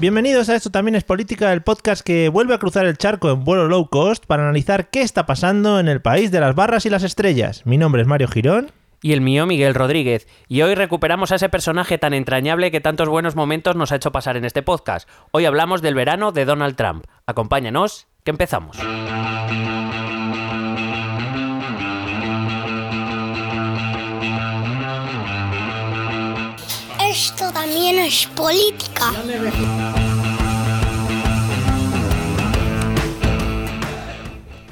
Bienvenidos a Esto también es política, el podcast que vuelve a cruzar el charco en vuelo low cost para analizar qué está pasando en el país de las barras y las estrellas. Mi nombre es Mario Girón. Y el mío, Miguel Rodríguez. Y hoy recuperamos a ese personaje tan entrañable que tantos buenos momentos nos ha hecho pasar en este podcast. Hoy hablamos del verano de Donald Trump. Acompáñanos, que empezamos. También es política.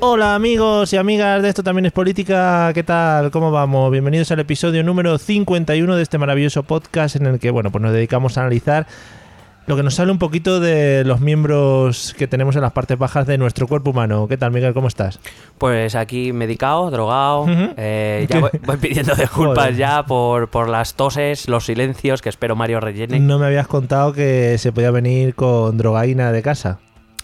Hola amigos y amigas de Esto también es política, ¿qué tal? ¿Cómo vamos? Bienvenidos al episodio número 51 de este maravilloso podcast en el que, bueno, pues nos dedicamos a analizar lo que nos sale un poquito de los miembros que tenemos en las partes bajas de nuestro cuerpo humano. ¿Qué tal, Miguel? ¿Cómo estás? Pues aquí medicado, drogado. Eh, ya voy, voy pidiendo disculpas ya por, por las toses, los silencios que espero Mario rellene. No me habías contado que se podía venir con drogaína de casa.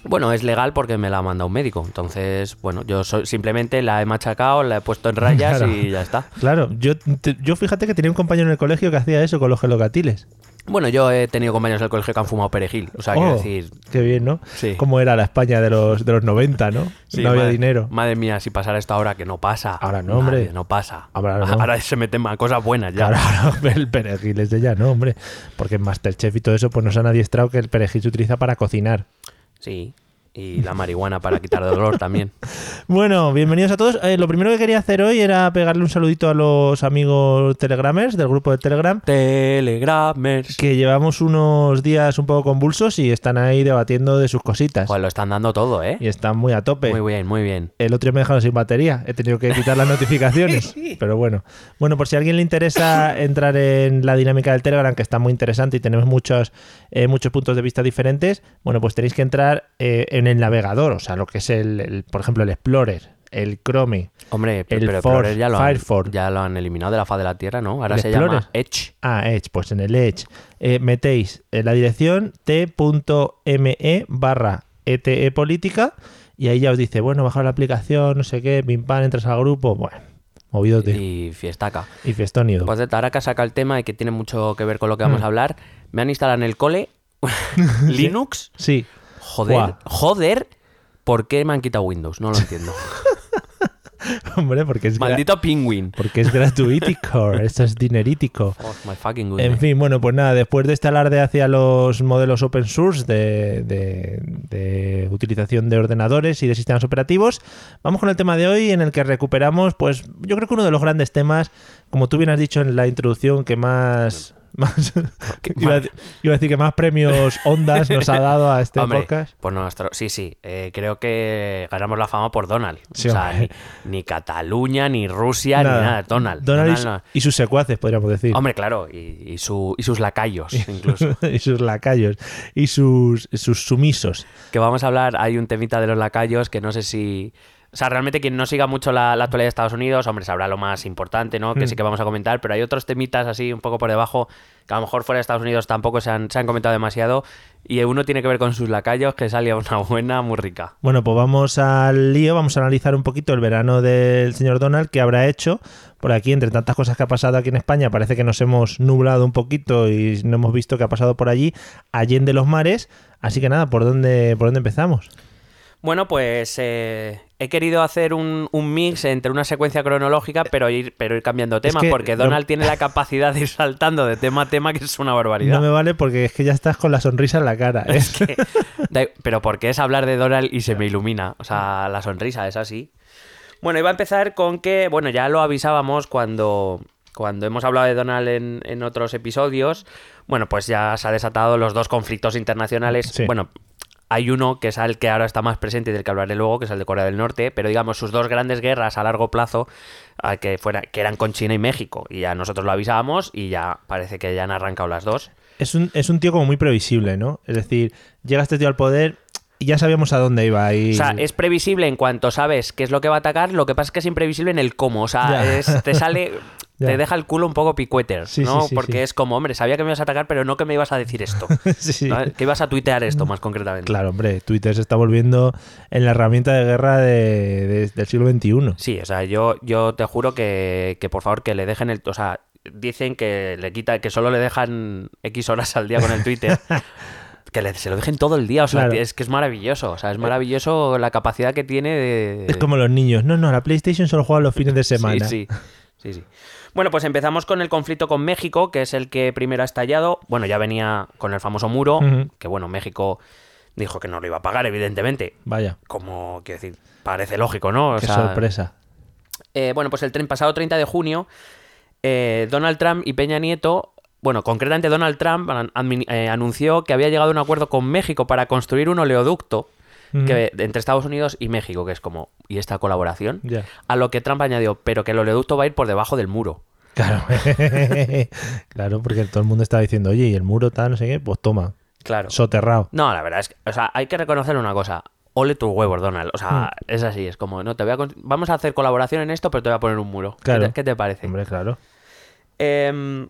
Bueno, es legal porque me la ha mandado un médico. Entonces, bueno, yo soy- simplemente la he machacado, la he puesto en rayas Claro. y ya está. Claro, yo, te- yo fíjate que tenía un compañero en el colegio que hacía eso con los gelocatiles. Bueno, yo he tenido compañeros del colegio que han fumado perejil. O sea, quiero Oh, decir, Qué bien, ¿no? Sí. Cómo era la España de los, de los 90, ¿no? Sí, no había madre- dinero. Madre mía, si pasara esto ahora, que no pasa. Ahora no, hombre. Madre, no pasa. Ahora no. se meten a cosas buenas ya. Claro, el perejil es de ya, ¿no, hombre? Porque en Masterchef y todo eso, pues nos han adiestrado que el perejil se utiliza para cocinar. Sí. Y la marihuana para quitar dolor también. Bueno, bienvenidos a todos. Eh, lo primero que quería hacer hoy era pegarle un saludito a los amigos telegramers del grupo de Telegram, Telegramers. que llevamos unos días un poco convulsos y están ahí debatiendo de sus cositas. Pues lo están dando todo, ¿eh? Y están muy a tope. Muy bien, muy bien. El otro día me dejaron sin batería. He tenido que quitar las notificaciones. Pero bueno. Bueno, por si a alguien le interesa entrar en la dinámica del Telegram, que está muy interesante y tenemos muchos, eh, muchos puntos de vista diferentes, bueno, pues tenéis que entrar eh, en el navegador, o sea, lo que es el, el, por ejemplo, el Explorer, el Chrome. Hombre, El pero Explorer ya lo, han, Firefox. ya lo han eliminado de la faz de la Tierra, ¿no? Ahora ¿El se Explorer? llama Edge. Ah, Edge, pues en el Edge eh, metéis en la dirección t.me barra ete política y ahí ya os dice, bueno, bajar la aplicación, no sé qué, pim pam, entras al grupo, bueno, movidote. Y fiestaca. Y fiestonido. Pues de ahora que saca el tema y que tiene mucho que ver con lo que vamos Mm. a hablar, me han instalado en el cole Linux. Sí. Joder, joder, ¿por qué me han quitado Windows? No lo entiendo. Hombre, porque es, Maldito Penguin. porque es gratuitico, esto es dinerítico. Oh, my fucking goodness. En fin, bueno, pues nada, después de este alarde hacia los modelos open source de, de- de utilización de ordenadores y de sistemas operativos, vamos con el tema de hoy en el que recuperamos, pues yo creo que uno de los grandes temas, como tú bien has dicho en la introducción, que más... más iba, a, iba a decir que más premios ondas nos ha dado a este Hombre, podcast. pues nuestro, sí, sí, eh, creo que ganamos la fama por Donald. Sí, o sea, ni, ni Cataluña, ni Rusia, ni nada, Donald. Donald y, Donald no. y sus secuaces, podríamos decir. Hombre, claro, y, y su, y sus lacayos, incluso. y sus lacayos. Y sus, sus sumisos. que vamos a hablar, hay un temita de los lacayos que no sé si... O sea, realmente quien no siga mucho la, la actualidad de Estados Unidos, hombre, sabrá lo más importante, ¿no? Que Mm. sí que vamos a comentar, pero hay otros temitas así un poco por debajo que a lo mejor fuera de Estados Unidos tampoco se han, se han comentado demasiado y uno tiene que ver con sus lacayos que salía una buena muy rica. Bueno, pues vamos al lío, vamos a analizar un poquito el verano del señor Donald, que habrá hecho por aquí, entre tantas cosas que ha pasado aquí en España, parece que nos hemos nublado un poquito y no hemos visto qué ha pasado por allí, allende los mares, así que nada, ¿por dónde, por dónde empezamos? Bueno, pues eh, he querido hacer un, un mix entre una secuencia cronológica, pero ir, pero ir cambiando tema, que porque no- Donald tiene la capacidad de ir saltando de tema a tema, que es una barbaridad. No me vale porque es que ya estás con la sonrisa en la cara. ¿eh? Es que- pero porque es hablar de Donald y se me ilumina. O sea, la sonrisa es así. Bueno, iba a empezar con que, bueno, ya lo avisábamos cuando, cuando hemos hablado de Donald en, en otros episodios. Bueno, pues ya se ha desatado los dos conflictos internacionales. Sí. Bueno, hay uno que es el que ahora está más presente y del que hablaré luego, que es el de Corea del Norte, pero digamos sus dos grandes guerras a largo plazo, a que, fuera, que eran con China y México. Y ya nosotros lo avisábamos y ya parece que ya han arrancado las dos. Es un, es un tío como muy previsible, ¿no? Es decir, llega este tío al poder y ya sabíamos a dónde iba. Y... O sea, es previsible en cuanto sabes qué es lo que va a atacar, lo que pasa es que es imprevisible en el cómo. O sea, es- te sale. Ya. Te deja el culo un poco picueter, Sí, ¿no? sí, sí, Porque es como, hombre, sabía que me ibas a atacar, pero no que me ibas a decir esto. ¿no? Que ibas a tuitear esto, más concretamente. Claro, hombre, Twitter se está volviendo en la herramienta de guerra de- de- del siglo XXI. Sí, o sea, yo, yo te juro que, que por favor que le dejen el. O sea, dicen que le quita, que solo le dejan X horas al día con el Twitter. que le- se lo dejen todo el día. O sea, Claro. es que es maravilloso. O sea, es maravilloso la capacidad que tiene de. Es como los niños. No, no, la PlayStation solo juega los fines de semana. Sí, sí, sí, sí. Bueno, pues empezamos con el conflicto con México, que es el que primero ha estallado. Bueno, ya venía con el famoso muro, que bueno, México dijo que no lo iba a pagar, evidentemente. Vaya, Como, quiero decir, parece lógico, ¿no? O qué sea, sorpresa. eh, bueno, pues el pasado 30 de junio, eh, Donald Trump y Peña Nieto, bueno, concretamente Donald Trump eh, anunció que había llegado a un acuerdo con México para construir un oleoducto Que, entre Estados Unidos y México, que es como, ¿y esta colaboración? A lo que Trump añadió, pero que el oleoducto va a ir por debajo del muro. Claro. claro, porque todo el mundo estaba diciendo, oye, y el muro tal, no sé qué, pues toma, Claro. soterrado. No, la verdad es que, o sea, hay que reconocer una cosa. Ole tus huevos, Donald. O sea, es así, es como, no, te voy a vamos a hacer colaboración en esto, pero te voy a poner un muro. ¿Qué Claro. te- ¿Qué te parece? Hombre, claro. Em,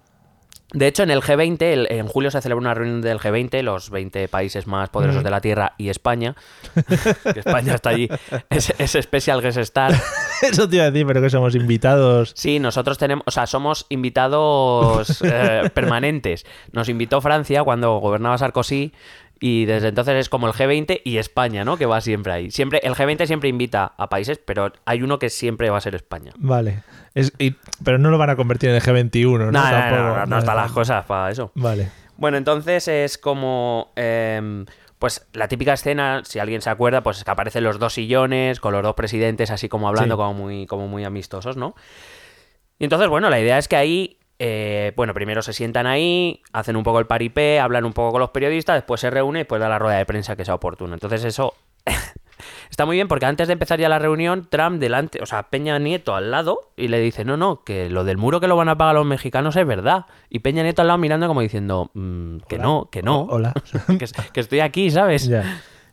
de hecho, en el G20, el- en julio se celebra una reunión del G20, los 20 países más poderosos de la Tierra y España. que España está allí. Es, es Special Guest Star. Eso te iba a decir, pero que somos invitados. Sí, nosotros tenemos, o sea, somos invitados eh, permanentes. Nos invitó Francia cuando gobernaba Sarkozy y desde entonces es como el G20 y España, ¿no? Que va siempre ahí. Siempre, el G20 siempre invita a países, pero hay uno que siempre va a ser España. Vale. Es, y- pero no lo van a convertir en el G21, ¿no? No, no, no, Tampoco. no, no están las cosas para eso. Vale. Bueno, entonces es como. em, pues la típica escena, si alguien se acuerda, pues es que aparecen los dos sillones con los dos presidentes así como hablando, Sí. como, muy, como muy amistosos, ¿no? Y entonces, bueno, la idea es que ahí, eh, bueno, primero se sientan ahí, hacen un poco el paripé, hablan un poco con los periodistas, después se reúnen y después da la rueda de prensa que sea oportuno. Entonces eso está muy bien porque antes de empezar ya la reunión, Trump delante, o sea, Peña Nieto al lado y le dice, no, no, que lo del muro que lo van a pagar los mexicanos es verdad. Y Peña Nieto al lado mirando como diciendo, "Mm, que Hola. no, que no, hola. que, es- que estoy aquí, ¿sabes?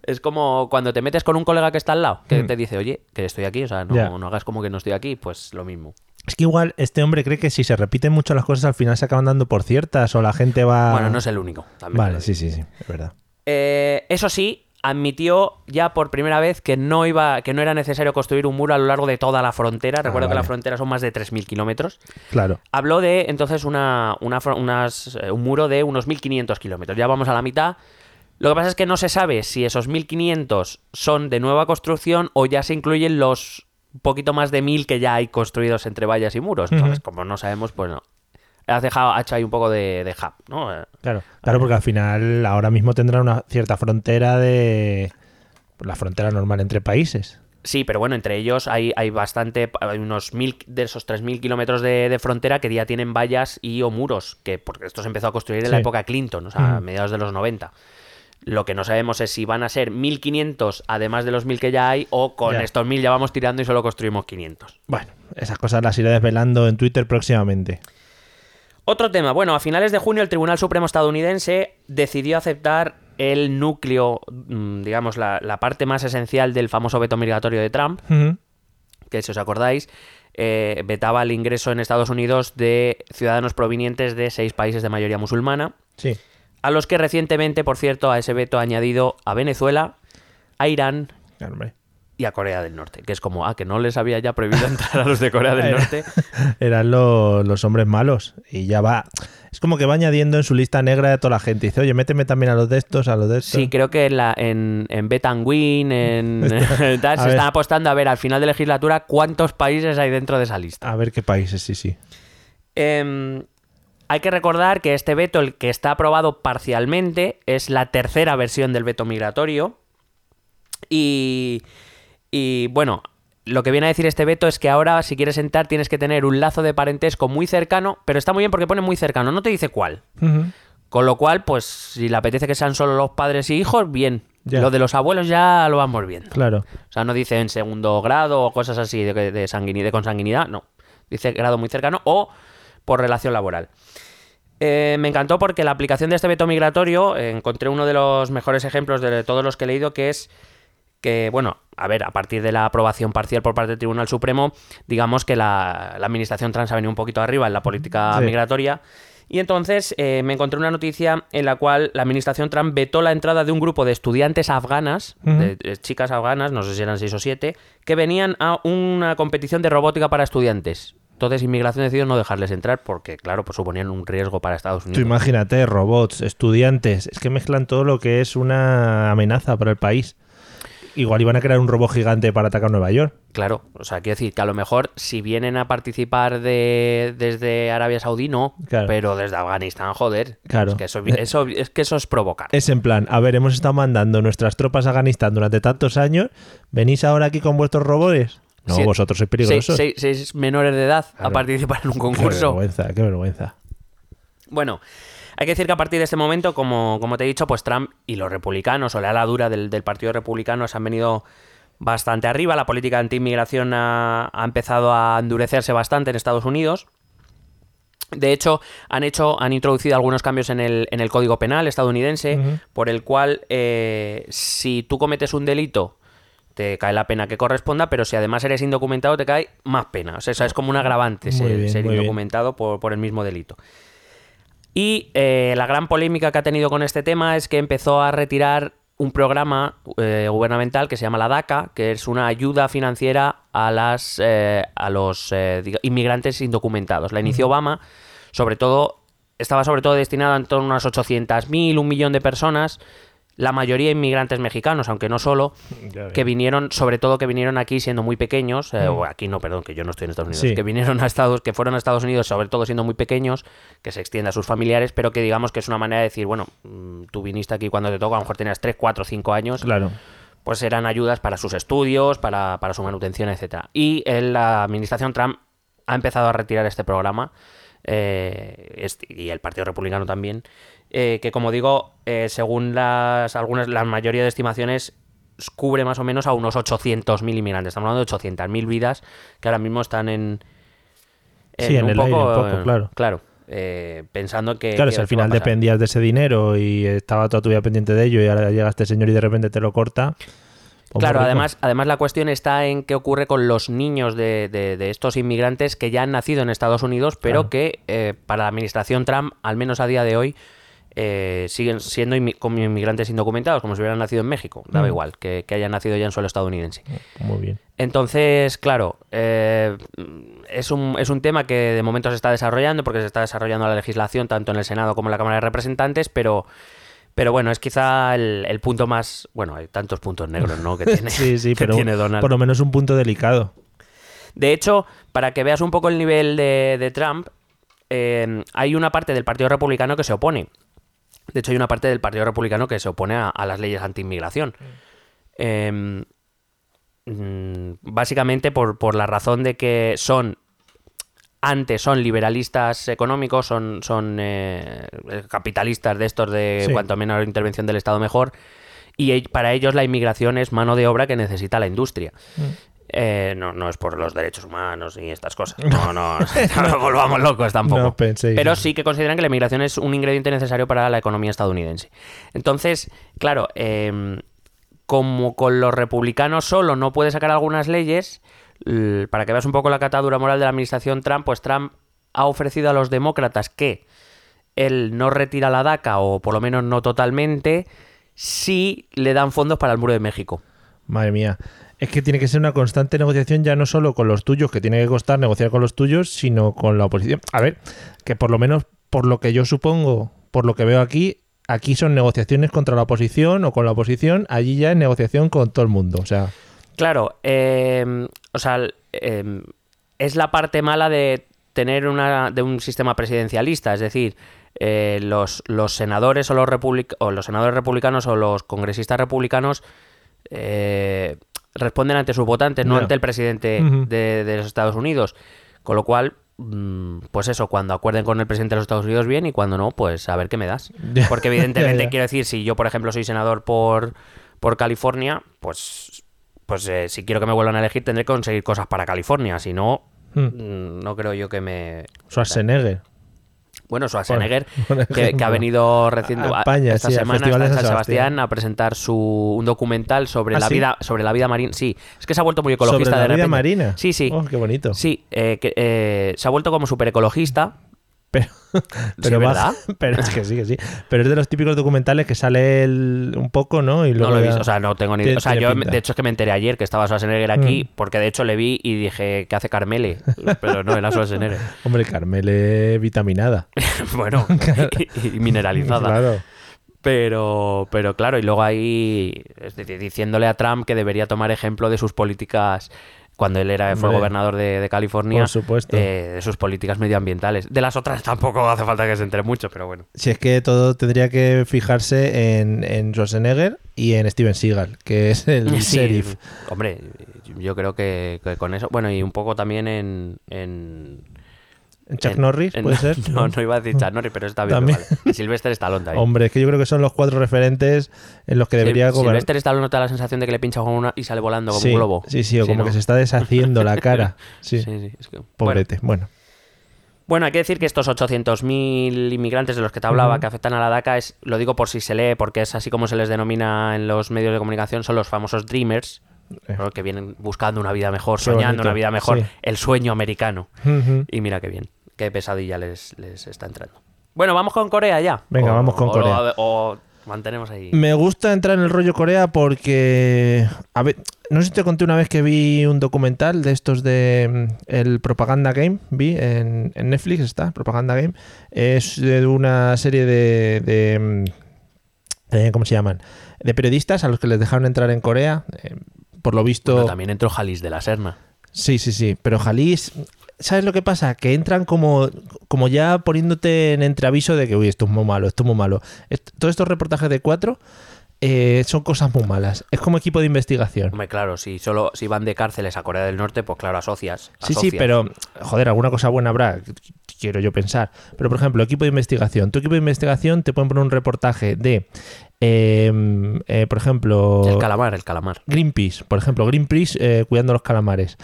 Es como cuando te metes con un colega que está al lado, que Mm. te dice, oye, que estoy aquí, o sea, no hagas como que no estoy aquí, pues lo mismo. Es que igual este hombre cree que si se repiten mucho las cosas al final se acaban dando por ciertas o la gente va... Bueno, no es el único. también Vale, sí, sí, sí, es verdad. Eh, eso sí, admitió ya por primera vez que no iba, que no era necesario construir un muro a lo largo de toda la frontera. Recuerdo que Ah, vale. la frontera son más de 3.000 kilómetros. Claro. Habló de entonces una, una unas, eh, un muro de unos 1.500 kilómetros. Ya vamos a la mitad. Lo que pasa es que no se sabe si esos 1.500 son de nueva construcción o ya se incluyen los poquito más de 1.000 que ya hay construidos entre vallas y muros. Entonces, como no sabemos, pues no. Has dejado, ha hecho ahí un poco de, de hub, ¿no? Eh, Claro, claro, porque al final ahora mismo tendrá una cierta frontera de... La frontera normal entre países. Sí, pero bueno, entre ellos hay, hay bastante, hay unos mil de esos 3.000 kilómetros de, de frontera que ya tienen vallas y o muros, que porque esto se empezó a construir en la época Clinton, o sea, a mediados de los 90. Lo que no sabemos es si van a ser 1.500 además de los 1.000 que ya hay o con Ya. estos 1.000 ya vamos tirando y solo construimos 500. Bueno, esas cosas las iré desvelando en Twitter próximamente. Otro tema, bueno, a finales de junio el Tribunal Supremo estadounidense decidió aceptar el núcleo, mm, digamos, la, la parte más esencial del famoso veto migratorio de Trump, que si os acordáis, eh, vetaba el ingreso en Estados Unidos de ciudadanos provenientes de seis países de mayoría musulmana, Sí. A los que recientemente, por cierto, a ese veto ha añadido a Venezuela, a Irán hombre. y a Corea del Norte, que es como, ah, que no les había ya prohibido entrar a los de Corea del Norte. Eran lo- los hombres malos. Y ya va. Es como que va añadiendo en su lista negra a toda la gente. Dice, oye, méteme también a los de estos, a los de estos. Sí, creo que en, la, en, en Betanguin, en tal, se ver. están apostando a ver al final de legislatura cuántos países hay dentro de esa lista. A ver qué países, sí, sí. Em, hay que recordar que este veto, el que está aprobado parcialmente, es la tercera versión del veto migratorio. Y, y, bueno, lo que viene a decir este veto es que ahora si quieres entrar tienes que tener un lazo de parentesco muy cercano, pero está muy bien porque pone muy cercano, no te dice cuál. Con lo cual, pues si le apetece que sean solo los padres y hijos, bien. Ya. Lo de los abuelos ya lo vamos viendo. Claro. O sea, no dice en segundo grado o cosas así de, de, sanguini- de consanguinidad, no. Dice grado muy cercano o por relación laboral. Eh, me encantó porque la aplicación de este veto migratorio, eh, encontré uno de los mejores ejemplos de todos los que he leído, que es que, bueno, a ver, a partir de la aprobación parcial por parte del Tribunal Supremo, digamos que la, la administración trans ha venido un poquito arriba en la política Sí. migratoria. Y entonces eh, me encontré una noticia en la cual la administración Trump vetó la entrada de un grupo de estudiantes afganas, de chicas afganas, no sé si eran seis o siete, que venían a una competición de robótica para estudiantes. Entonces Inmigración decidió no dejarles entrar porque, claro, pues suponían un riesgo para Estados Tú Unidos. imagínate, robots, estudiantes, es que mezclan todo lo que es una amenaza para el país. Igual iban a crear un robot gigante para atacar Nueva York. Claro, o sea, quiero decir que a lo mejor si vienen a participar de, desde Arabia Saudí, no, Claro. pero desde Afganistán, joder. Claro. Es que eso, eso- es, que eso es provocar. Es en plan, a ver, hemos estado mandando nuestras tropas a Afganistán durante tantos años, ¿venís ahora aquí con vuestros robots? No, vosotros sois peligrosos. seis- seis menores de edad a participar en un Qué concurso. vergüenza, qué vergüenza. Bueno, hay que decir que a partir de este momento, como, como te he dicho, pues Trump y los republicanos o la ala dura del, del Partido Republicano se han venido bastante arriba. La política anti-inmigración ha, ha empezado a endurecerse bastante en Estados Unidos. De hecho, han hecho, han introducido algunos cambios en el, en el Código Penal estadounidense, por el cual eh, si tú cometes un delito te cae la pena que corresponda, pero si además eres indocumentado te cae más pena. O sea, es como un agravante Muy ser, bien, indocumentado por, por el mismo delito. Y eh, la gran polémica que ha tenido con este tema es que empezó a retirar un programa eh, gubernamental que se llama la DACA, que es una ayuda financiera a las eh, a los inmigrantes indocumentados. La inició Obama, sobre todo estaba sobre todo destinada en torno a unas 800.000, un millón de personas, la mayoría inmigrantes mexicanos, aunque no solo, que vinieron, sobre todo que vinieron aquí siendo muy pequeños, eh, o aquí no, perdón, que yo no estoy en Estados Unidos, Sí. que vinieron a Estados, que fueron a Estados Unidos, sobre todo siendo muy pequeños, que se extienda a sus familiares, pero que digamos que es una manera de decir, bueno, mm, tú viniste aquí cuando te toca, a lo mejor tenías 3, 4, 5 años, Claro. pues eran ayudas para sus estudios, para, para su manutención, etcétera. Y el- la administración Trump ha empezado a retirar este programa, eh, este- y el Partido Republicano también, eh, que como digo, eh, según las algunas, la mayoría de estimaciones, cubre más o menos a unos 800.000 inmigrantes. Estamos hablando de 800.000 vidas que ahora mismo están en... Sí, en el aire un poco, eh, claro. Claro, eh, pensando que... Claro, que si al final dependías de ese dinero y estaba toda tu vida pendiente de ello y ahora llega este señor y de repente te lo corta. pues Claro, además, además la cuestión está en qué ocurre con los niños de, de- de estos inmigrantes que ya han nacido en Estados Unidos, pero Claro. que eh, para la administración Trump, al menos a día de hoy, eh, siguen siendo inmi- como inmigrantes indocumentados, como si hubieran nacido en México. Daba Mm. igual, que, que hayan nacido ya en suelo estadounidense. Muy bien. Entonces, claro, eh, es, un, es un tema que de momento se está desarrollando, porque se está desarrollando la legislación tanto en el Senado como en la Cámara de Representantes, pero, pero bueno, es quizá el, el punto más... Bueno, hay tantos puntos negros, ¿no? Que tiene, Sí, sí, que pero tiene Donald. por lo menos un punto delicado. De hecho, para que veas un poco el nivel de, de Trump, eh, hay una parte del Partido Republicano que se opone. De hecho, hay una parte del Partido Republicano que se opone a, a las leyes anti-inmigración. Eh, mm, básicamente por, por la razón de que son antes son liberalistas económicos, son, son eh, capitalistas de estos de Sí. cuanto menor intervención del Estado mejor, y para ellos la inmigración es mano de obra que necesita la industria. Eh, no, no es por los derechos humanos y estas cosas. No, no, no nos volvamos locos tampoco. No. Pero sí que consideran que la inmigración es un ingrediente necesario para la economía estadounidense. Entonces, claro, em, como con los republicanos solo no puede sacar algunas leyes, para que veas un poco la catadura moral de la administración Trump, pues Trump ha ofrecido a los demócratas que él no retira la DACA, o por lo menos no totalmente, si le dan fondos para el muro de México. Madre mía. Es que tiene que ser una constante negociación ya no solo con los tuyos, que tiene que costar negociar con los tuyos, sino con la oposición. A ver, que por lo menos por lo que yo supongo, por lo que veo aquí, aquí son negociaciones contra la oposición o con la oposición, allí ya es negociación con todo el mundo. O sea, Claro, eh, o sea, eh, es la parte mala de tener una, de un sistema presidencialista, es decir, eh, los, los senadores o los, republic- o los senadores republicanos o los congresistas republicanos eh, responden ante sus votantes, no ante el presidente de, de los Estados Unidos. Con lo cual, mm, pues eso, cuando acuerden con el presidente de los Estados Unidos, bien, y cuando no, pues a ver qué me das. Porque evidentemente, Ya, ya. quiero decir, si yo, por ejemplo, soy senador por, por California, pues, pues eh, si quiero que me vuelvan a elegir, tendré que conseguir cosas para California. Si no, hmm, mm, no creo yo que me... Schwarzenegger. Bueno, Schwarzenegger, por que, que ha venido reciente, A España, esta sí, semana está en San San Sebastián, Sebastián. a presentar su, un documental sobre ¿Ah, la sí? vida sobre la vida marina. Sí, es que se ha vuelto muy ecologista Sobre la de vida repente. marina. Sí, sí. Oh, qué bonito. Sí, eh, que, eh, se ha vuelto como súper ecologista. Pero, pero, Sí, pero es que sí, que sí. Pero es de los típicos documentales que sale el- un poco, ¿no? Y No luego lo he visto, o sea, no tengo ni tiene- O sea, yo pinta. de hecho es que me enteré ayer que estaba Schwarzenegger aquí, Mm. porque de hecho le vi y dije, ¿qué hace Carmele? Pero no, era Schwarzenegger. Hombre, Carmele vitaminada. bueno, y, y mineralizada. Claro. Pero, pero claro, y luego ahí diciéndole a Trump que debería tomar ejemplo de sus políticas cuando él era fue Hombre, gobernador de, de California, por supuesto. eh, de sus políticas medioambientales. De las otras tampoco hace falta que se entere mucho, pero bueno. Si es que todo tendría que fijarse en, en Schwarzenegger y en Steven Seagal, que es el Sí, sheriff. Hombre, yo creo que, que con eso, bueno, y un poco también en... en Chuck en- Norris, en- puede ser. No, no iba a decir Chuck Norris, pero está bien. También. Vale. Sylvester Stallone también. Hombre, es que yo creo que son los cuatro referentes en los que debería gobernar. Sylvester Stallone no te da la sensación de que le pincha con una y sale volando como sí, un globo. sí, sí, o como ¿no? que se está deshaciendo la cara. Sí, Sí, sí, es que- pobrete. Bueno, Bueno, hay que decir que estos 800.000 inmigrantes de los que te hablaba que afectan a la DACA, es, lo digo por si se lee, porque es así como se les denomina en los medios de comunicación, son los famosos Dreamers. ¿No? que vienen buscando una vida mejor, Qué soñando bonito, una vida mejor, sí. el sueño americano. Y mira qué bien, qué pesadilla les, les está entrando. Bueno, vamos con Corea ya. Venga, O- vamos con o- Corea. O, mantenemos ahí. Me gusta entrar en el rollo Corea porque. A ver, no sé si te conté una vez que vi un documental de estos de. mm, El Propaganda Game. Vi en, en Netflix, está, Propaganda Game. Es de una serie de. de, mm, eh, ¿Cómo se llaman? De periodistas a los que les dejaron entrar en Corea. eh, por lo visto. Bueno, también entró Jalis de la Serna. Sí, sí, sí. Pero Jalis, ¿sabes lo que pasa? Que entran como, como ya poniéndote en entreaviso de que, uy, esto es muy malo, esto es muy malo. Est- todos estos reportajes de cuatro eh, son cosas muy malas. Es como equipo de investigación. Hombre, claro, si solo si van de cárceles a Corea del Norte, pues claro, asocias. Sí, sí, pero, joder, alguna cosa buena habrá, quiero yo pensar. Pero, por ejemplo, equipo de investigación. Tu equipo de investigación te pueden poner un reportaje de, eh, eh, por ejemplo... El calamar, el calamar. Greenpeace, por ejemplo, Greenpeace eh, cuidando los calamares.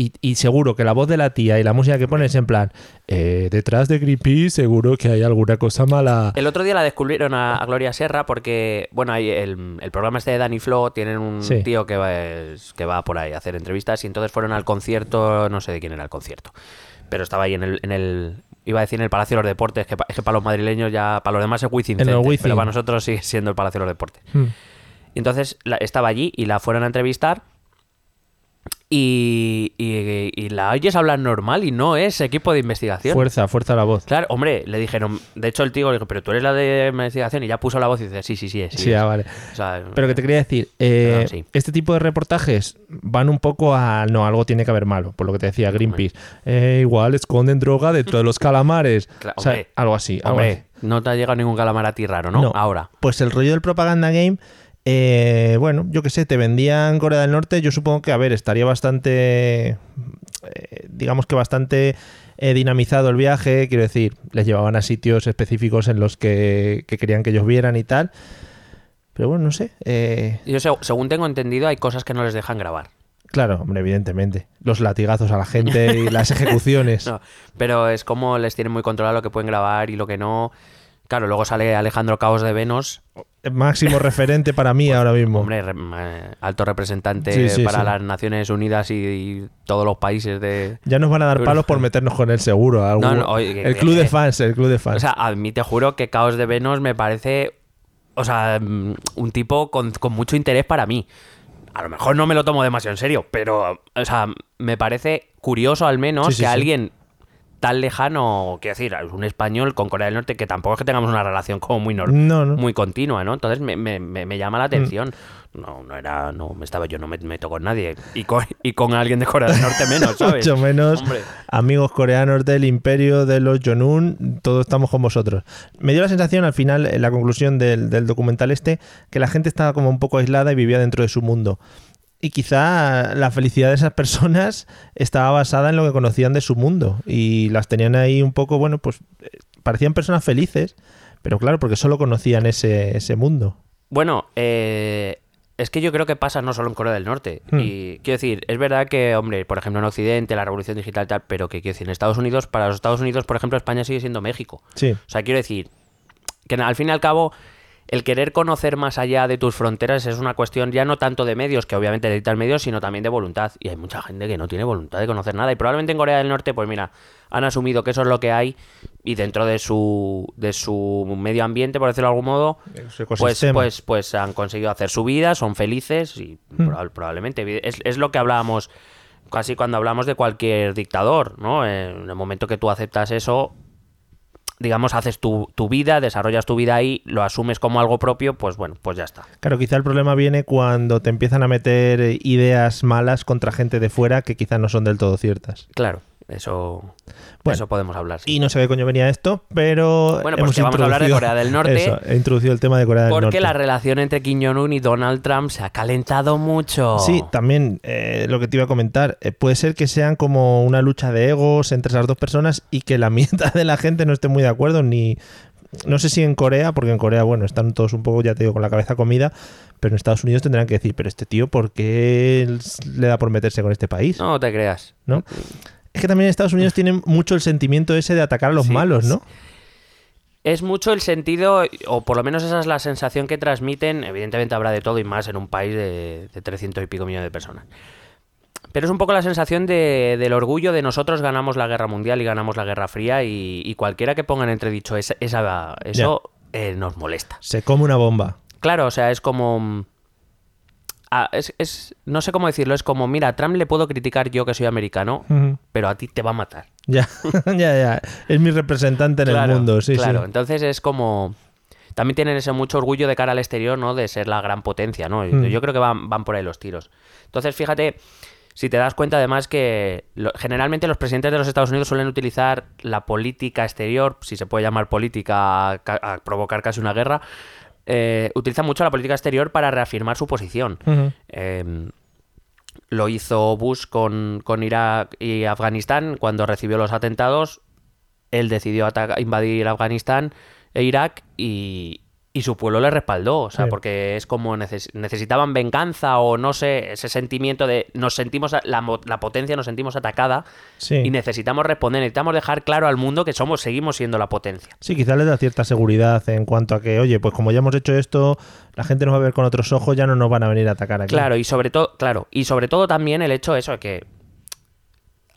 Y, y seguro que la voz de la tía y la música que pone es en plan, eh, detrás de Greenpeace seguro que hay alguna cosa mala. El otro día la descubrieron a, a Gloria Serra porque, bueno, el, el programa este de Danny Flow, tienen un Sí. tío que va, que va por ahí a hacer entrevistas y entonces fueron al concierto, no sé de quién era el concierto, pero estaba ahí en el, en el iba a decir en el Palacio de los Deportes, que, es que para los madrileños ya, para los demás es Wizzing pero para nosotros sigue siendo el Palacio de los Deportes. Hmm. Entonces la- estaba allí y la fueron a entrevistar y, y, y la oyes hablar normal y no es equipo de investigación. Fuerza, fuerza la voz. Claro, hombre, le dijeron, de hecho el tío le dijo, pero tú eres la de investigación y ya puso la voz y dice, sí, sí, sí, es, sí, Sí, es". ah, vale. O sea, Pero que te quería decir, eh, Perdón, sí. este tipo de reportajes van un poco a, no, algo tiene que haber malo, por lo que te decía Greenpeace. Eh, igual esconden droga dentro de los calamares. Claro, O sea, hombre. algo así. algo así. hombre, no te ha llegado ningún calamar a ti raro, ¿no? No. Ahora. Pues el rollo del propaganda game, eh, bueno, yo qué sé, te vendían Corea del Norte, yo supongo que, a ver, estaría bastante, eh, digamos que bastante eh, dinamizado el viaje, quiero decir, les llevaban a sitios específicos en los que, que querían que ellos vieran y tal. Pero bueno, no sé. eh, Yo, seg- según tengo entendido, hay cosas que no les dejan grabar. claro, hombre, evidentemente. Los latigazos a la gente y las ejecuciones. No, pero es como les tienen muy controlado lo que pueden grabar y lo que no. Claro, luego sale Alejandro Caos de Venos, Máximo referente para mí ahora mismo. hombre, re- eh, alto representante Sí, sí, para sí. las Naciones Unidas y, y todos los países de... Ya nos van a dar palos por meternos con él seguro. algún- no, oye, que- el club de fans, el club de fans. O sea, a mí te juro que Caos de Venos me parece, o sea, mm, un tipo con, con mucho interés para mí. A lo mejor no me lo tomo demasiado en serio, pero, o sea, me parece curioso al menos que alguien tan lejano, quiero decir, es un español con Corea del Norte que tampoco es que tengamos una relación como muy nor- No, no. muy continua, ¿no? Entonces me, me- me- me llama la atención. No, no era, no, me estaba yo no me meto con nadie y con, y con alguien de Corea del Norte menos, ¿sabes? Mucho menos Hombre. amigos coreanos del imperio de los Jonun, todos estamos con vosotros. Me dio la sensación al final, en la conclusión del, del documental este, que la gente estaba como un poco aislada y vivía dentro de su mundo. Y quizá la felicidad de esas personas estaba basada en lo que conocían de su mundo. Y las tenían ahí un poco, bueno, pues eh, parecían personas felices, pero claro, porque solo conocían ese, ese mundo. Bueno, eh, es que yo creo que pasa no solo en Corea del Norte. Hmm. Y quiero decir, es verdad que, hombre, por ejemplo en Occidente, la revolución digital y tal, pero que quiero decir, en Estados Unidos, para los Estados Unidos, por ejemplo, España sigue siendo México. Sí. O sea, quiero decir que al fin y al cabo el querer conocer más allá de tus fronteras es una cuestión ya no tanto de medios, que obviamente necesitan medios, sino también de voluntad. Y hay mucha gente que no tiene voluntad de conocer nada. Y probablemente en Corea del Norte, pues mira, han asumido que eso es lo que hay y dentro de su, de su medio ambiente, por decirlo de algún modo, pues, pues, pues han conseguido hacer su vida, son felices y proba- probablemente es, es lo que hablábamos casi cuando hablamos de cualquier dictador, ¿no? En el momento que tú aceptas eso, digamos, haces tu, tu vida, desarrollas tu vida ahí, lo asumes como algo propio, pues bueno, pues ya está. Claro, quizá el problema viene cuando te empiezan a meter ideas malas contra gente de fuera que quizá no son del todo ciertas. Claro, eso, Bueno. eso podemos hablar. sí. Y no sé qué coño venía esto, pero. Bueno, pues hemos que vamos a hablar de Corea del Norte. Eso, he introducido el tema de Corea del Norte. Porque la relación entre Kim Jong-un y Donald Trump se ha calentado mucho. Sí, también eh, lo que te iba a comentar. eh, puede ser que sean como una lucha de egos entre esas dos personas y que la mitad de la gente no esté muy de acuerdo, ni. No sé si en Corea, porque en Corea, bueno, están todos un poco, ya te digo, con la cabeza comida, pero en Estados Unidos tendrán que decir, pero este tío, ¿por qué le da por meterse con este país? No te creas. ¿No? Es que también en Estados Unidos tienen mucho el sentimiento ese de atacar a los Sí, malos, ¿no? Es mucho el sentido, o por lo menos esa es la sensación que transmiten. Evidentemente habrá de todo y más en un país de, de 300 y pico millones de personas. Pero es un poco la sensación de- del orgullo de nosotros ganamos la guerra mundial y ganamos la guerra fría y, y cualquiera que ponga en entredicho esa, esa- eso eh, nos molesta. Se come una bomba. Claro, o sea, es como... ah, es, es- no sé cómo decirlo, es como, mira, a Trump le puedo criticar yo que soy americano, pero a ti te va a matar. Ya, ya, ya. Es mi representante en Claro, el mundo, sí, claro. sí. Entonces es como. También tienen ese mucho orgullo de cara al exterior, ¿no? De ser la gran potencia, ¿no? Yo creo que van, van por ahí los tiros. Entonces, fíjate, si te das cuenta además que lo- generalmente los presidentes de los Estados Unidos suelen utilizar la política exterior, si se puede llamar política a, a provocar casi una guerra, eh, utilizan mucho la política exterior para reafirmar su posición. Eh, lo hizo Bush con, con Irak y Afganistán cuando recibió los atentados. Él decidió invadir Afganistán e Irak y, y su pueblo le respaldó. O sea, Sí. porque es como neces- necesitaban venganza o no sé, ese sentimiento de nos sentimos, la, potencia nos sentimos atacada Sí. y necesitamos responder, necesitamos dejar claro al mundo que somos, seguimos siendo la potencia. Sí, quizás les da cierta seguridad en cuanto a que, oye, pues como ya hemos hecho esto, la gente nos va a ver con otros ojos, ya no nos van a venir a atacar aquí. Claro, y sobre todo, claro, y sobre todo también el hecho eso de que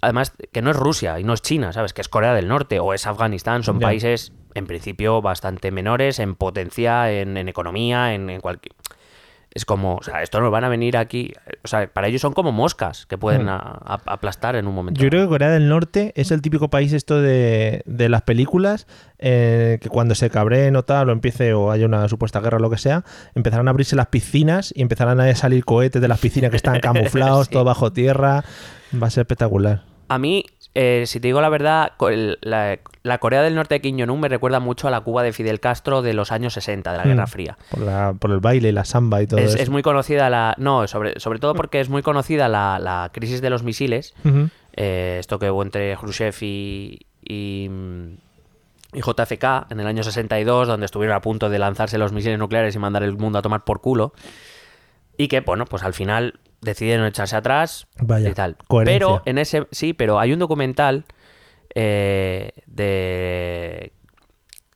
además que no es Rusia y no es China, ¿sabes? Que es Corea del Norte o es Afganistán, son Ya. países en principio bastante menores en potencia, en, en economía, en, en cualquier es como, o sea, esto nos van a venir aquí, o sea, para ellos son como moscas que pueden a- a- aplastar en un momento. Yo creo que Corea del Norte es el típico país esto de, de las películas eh, que cuando se cabreen o tal o empiece o haya una supuesta guerra o lo que sea, empezarán a abrirse las piscinas y empezarán a salir cohetes de las piscinas que están camuflados, Sí. todo bajo tierra. Va a ser espectacular. A mí, eh, si te digo la verdad, la, la Corea del Norte de Kim Jong-un me recuerda mucho a la Cuba de Fidel Castro de los años 60, de la Guerra Mm. Fría. Por, la- por el baile y la samba y todo Es, eso. es muy conocida la. No, sobre, sobre todo porque es muy conocida la, la crisis de los misiles. Eh, esto que hubo entre Khrushchev y, y, y JFK en el año 62, donde estuvieron a punto de lanzarse los misiles nucleares y mandar el mundo a tomar por culo. Y que, bueno, pues al final decidieron echarse atrás Vaya, y tal. coherencia. Pero en ese. Sí, pero hay un documental eh, de.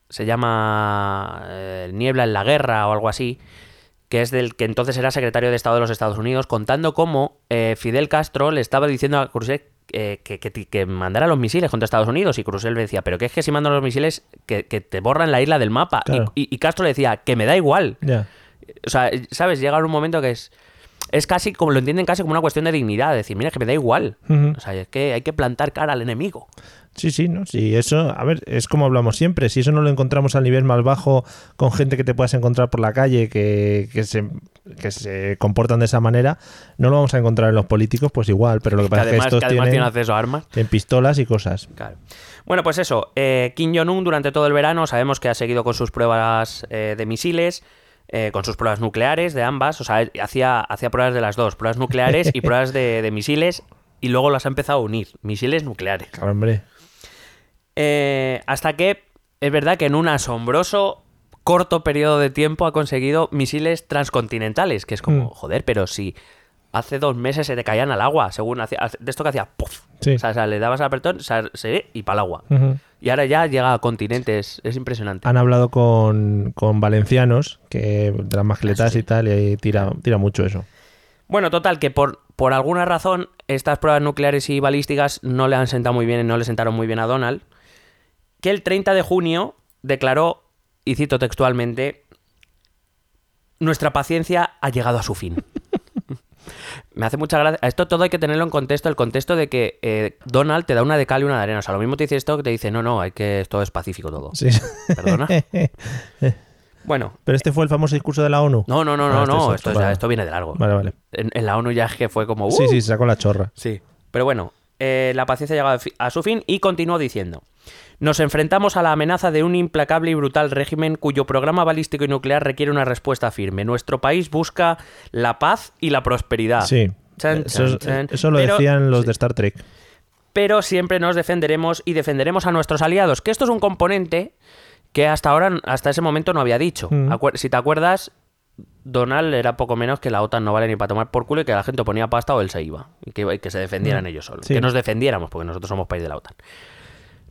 Se llama eh, Niebla en la Guerra o algo así, que es del que entonces era secretario de Estado de los Estados Unidos, contando cómo eh, Fidel Castro le estaba diciendo a Khrushchev eh, que, que, que mandara los misiles contra Estados Unidos y Khrushchev le decía, pero que es que si mandan los misiles que, que te borran la isla del mapa. Y- Claro. Y, y Castro le decía, que me da igual. O sea, ¿sabes? Llega un momento que es... es casi como lo entienden casi como una cuestión de dignidad, de decir, mira, que me da igual. O sea, es que hay que plantar cara al enemigo. Sí, sí, ¿no? Sí, eso, a ver, es como hablamos siempre. Si eso no lo encontramos al nivel más bajo con gente que te puedas encontrar por la calle que, que se, que se comportan de esa manera, no lo vamos a encontrar en los políticos, pues igual. Pero lo que Que pasa es que además, estos que además tienen, tienen acceso a armas. tienen pistolas y cosas. Claro. Bueno, pues eso. eh, Kim Jong-un durante todo el verano sabemos que ha seguido con sus pruebas eh, de misiles, eh, con sus pruebas nucleares de ambas. O sea, hacía, hacía pruebas de las dos, pruebas nucleares y pruebas de, de misiles, y luego las ha empezado a unir, misiles nucleares. Claro, hombre. Eh, hasta que es verdad que en un asombroso corto periodo de tiempo ha conseguido misiles transcontinentales, que es como, Mm. joder, pero si hace dos meses se te caían al agua, según hacía, de esto que hacía, ¡puf! Sí. O sea, o sea, le dabas al apretón o sea, se- y para el agua. Y ahora ya llega a continentes, es impresionante. Han hablado con, con valencianos, que de las mascletas sí. y tal, y tira, tira mucho eso. Bueno, total, que por, por alguna razón estas pruebas nucleares y balísticas no le han sentado muy bien, no le sentaron muy bien a Donald, que el 30 de junio declaró, y cito textualmente, nuestra paciencia ha llegado a su fin. Me hace mucha gracia. Esto todo hay que tenerlo en contexto, el contexto de que eh, Donald te da una de cal y una de arena. O sea, lo mismo te dice esto que te dice, no, no, hay que esto es pacífico todo. Sí. Perdona. Bueno, Pero este fue el famoso discurso de la ONU. no, no, no, Ah, no, este no, es esto, otro, es ya- vale. esto viene de largo. Vale, vale. En, en la ONU ya es que fue como... Sí, ¡uh! sí, sacó la chorra. Sí. Pero bueno, eh, la paciencia ha llegado a su fin y continuó diciendo. Nos enfrentamos a la amenaza de un implacable y brutal régimen cuyo programa balístico y nuclear requiere una respuesta firme. Nuestro país busca la paz y la prosperidad. Sí. Chan, eso, chan, chan. eso lo Pero- decían los sí. de Star Trek. Pero siempre nos defenderemos y defenderemos a nuestros aliados. Que esto es un componente que hasta ahora, hasta ese momento no había dicho. Mm. Si te acuerdas, Donald era poco menos que la OTAN no vale ni para tomar por culo y que la gente ponía pasta o él se iba. Y que, se defendieran ellos solos. Mm. Sí. Que nos defendiéramos, porque nosotros somos país de la OTAN.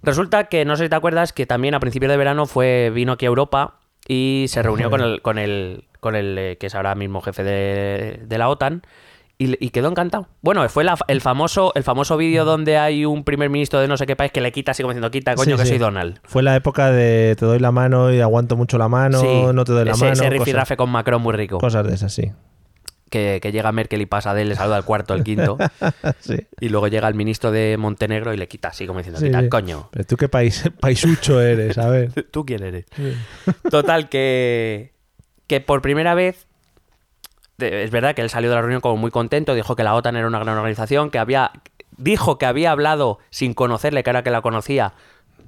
Resulta que, no sé si te acuerdas, que también a principios de verano fue, vino aquí a Europa y se reunió con el, con el, con el eh, que es ahora mismo jefe de, de la OTAN y, y quedó encantado. Bueno, fue la- el famoso, el famoso vídeo donde hay un primer ministro de no sé qué país que le quita así como diciendo, quita, coño, Sí, que sí. soy Donald. Fue la época de te doy la mano y aguanto mucho la mano, Sí, no te doy la ese, mano. ese rifirrafe con Macron muy rico. cosas de esas, sí. Que, que llega Merkel y pasa de él, le saluda al cuarto, al quinto. sí. y luego llega el ministro de Montenegro y le quita así como diciendo, Sí, quita, coño. Pero tú qué país, paisucho eres, a ver. ¿Tú quién eres? Total, que, que por primera vez, es verdad que él salió de la reunión como muy contento, dijo que la OTAN era una gran organización, que había, dijo que había hablado sin conocerle, que ahora que la conocía,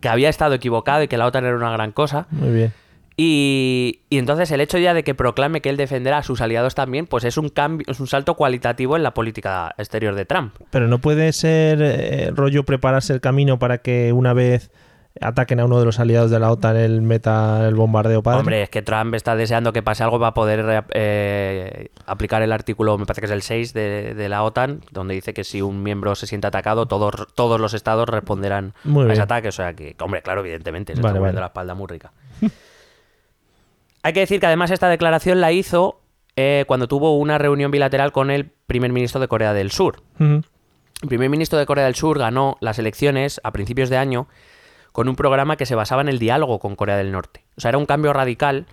que había estado equivocado y que la OTAN era una gran cosa. Muy bien. Y, y entonces el hecho ya de que proclame que él defenderá a sus aliados también, pues es un cambio, es un salto cualitativo en la política exterior de Trump. Pero no puede ser eh, rollo prepararse el camino para que una vez ataquen a uno de los aliados de la OTAN él meta el bombardeo padre. Hombre, es que Trump está deseando que pase algo para poder eh, aplicar el artículo, me parece que es el 6 de, de la OTAN, donde dice que si un miembro se siente atacado, todos, todos los estados responderán Muy a ese bien. ataque. O sea que, hombre, claro, evidentemente, se Vale, está vale. la espalda muy rica. Hay que decir que además esta declaración la hizo eh, cuando tuvo una reunión bilateral con el primer ministro de Corea del Sur. El primer ministro de Corea del Sur ganó las elecciones a principios de año con un programa que se basaba en el diálogo con Corea del Norte. O sea, era un cambio radical.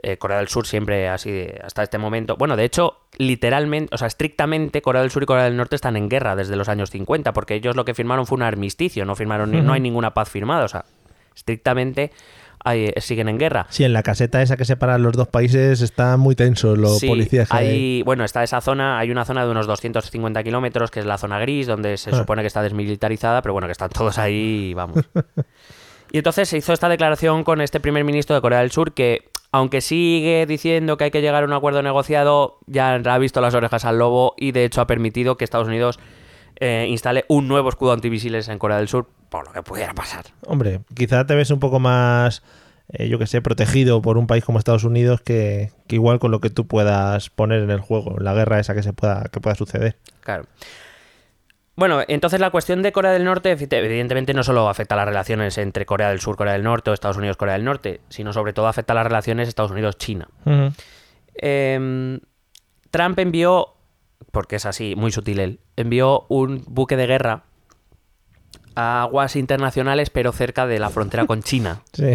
Eh, Corea del Sur siempre así hasta este momento. Bueno, de hecho, literalmente, o sea, estrictamente Corea del Sur y Corea del Norte están en guerra desde los años 50, porque ellos lo que firmaron fue un armisticio, no firmaron no hay ninguna paz firmada, o sea, estrictamente hay- siguen en guerra. Sí, en la caseta esa que separa los dos países está muy tenso los Sí, policías. hay. hay, bueno, está esa zona, hay una zona de unos 250 kilómetros, que es la zona gris, donde se Ah. supone que está desmilitarizada, pero bueno, que están todos ahí, y vamos. y entonces se hizo esta declaración con este primer ministro de Corea del Sur, que aunque sigue diciendo que hay que llegar a un acuerdo negociado, ya ha visto las orejas al lobo y de hecho ha permitido que Estados Unidos eh, instale un nuevo escudo antimisiles en Corea del Sur, por lo que pudiera pasar. Hombre, quizá te ves un poco más, eh, yo que sé, protegido por un país como Estados Unidos que, que igual con lo que tú puedas poner en el juego, la guerra esa que se pueda, que pueda suceder. Claro. Bueno, entonces la cuestión de Corea del Norte, evidentemente, no solo afecta a las relaciones entre Corea del Sur, Corea del Norte o Estados Unidos, Corea del Norte, sino sobre todo afecta a las relaciones Estados Unidos-China. Eh, Trump envió, porque es así, muy sutil él, envió un buque de guerra a aguas internacionales, pero cerca de la frontera con China. Sí.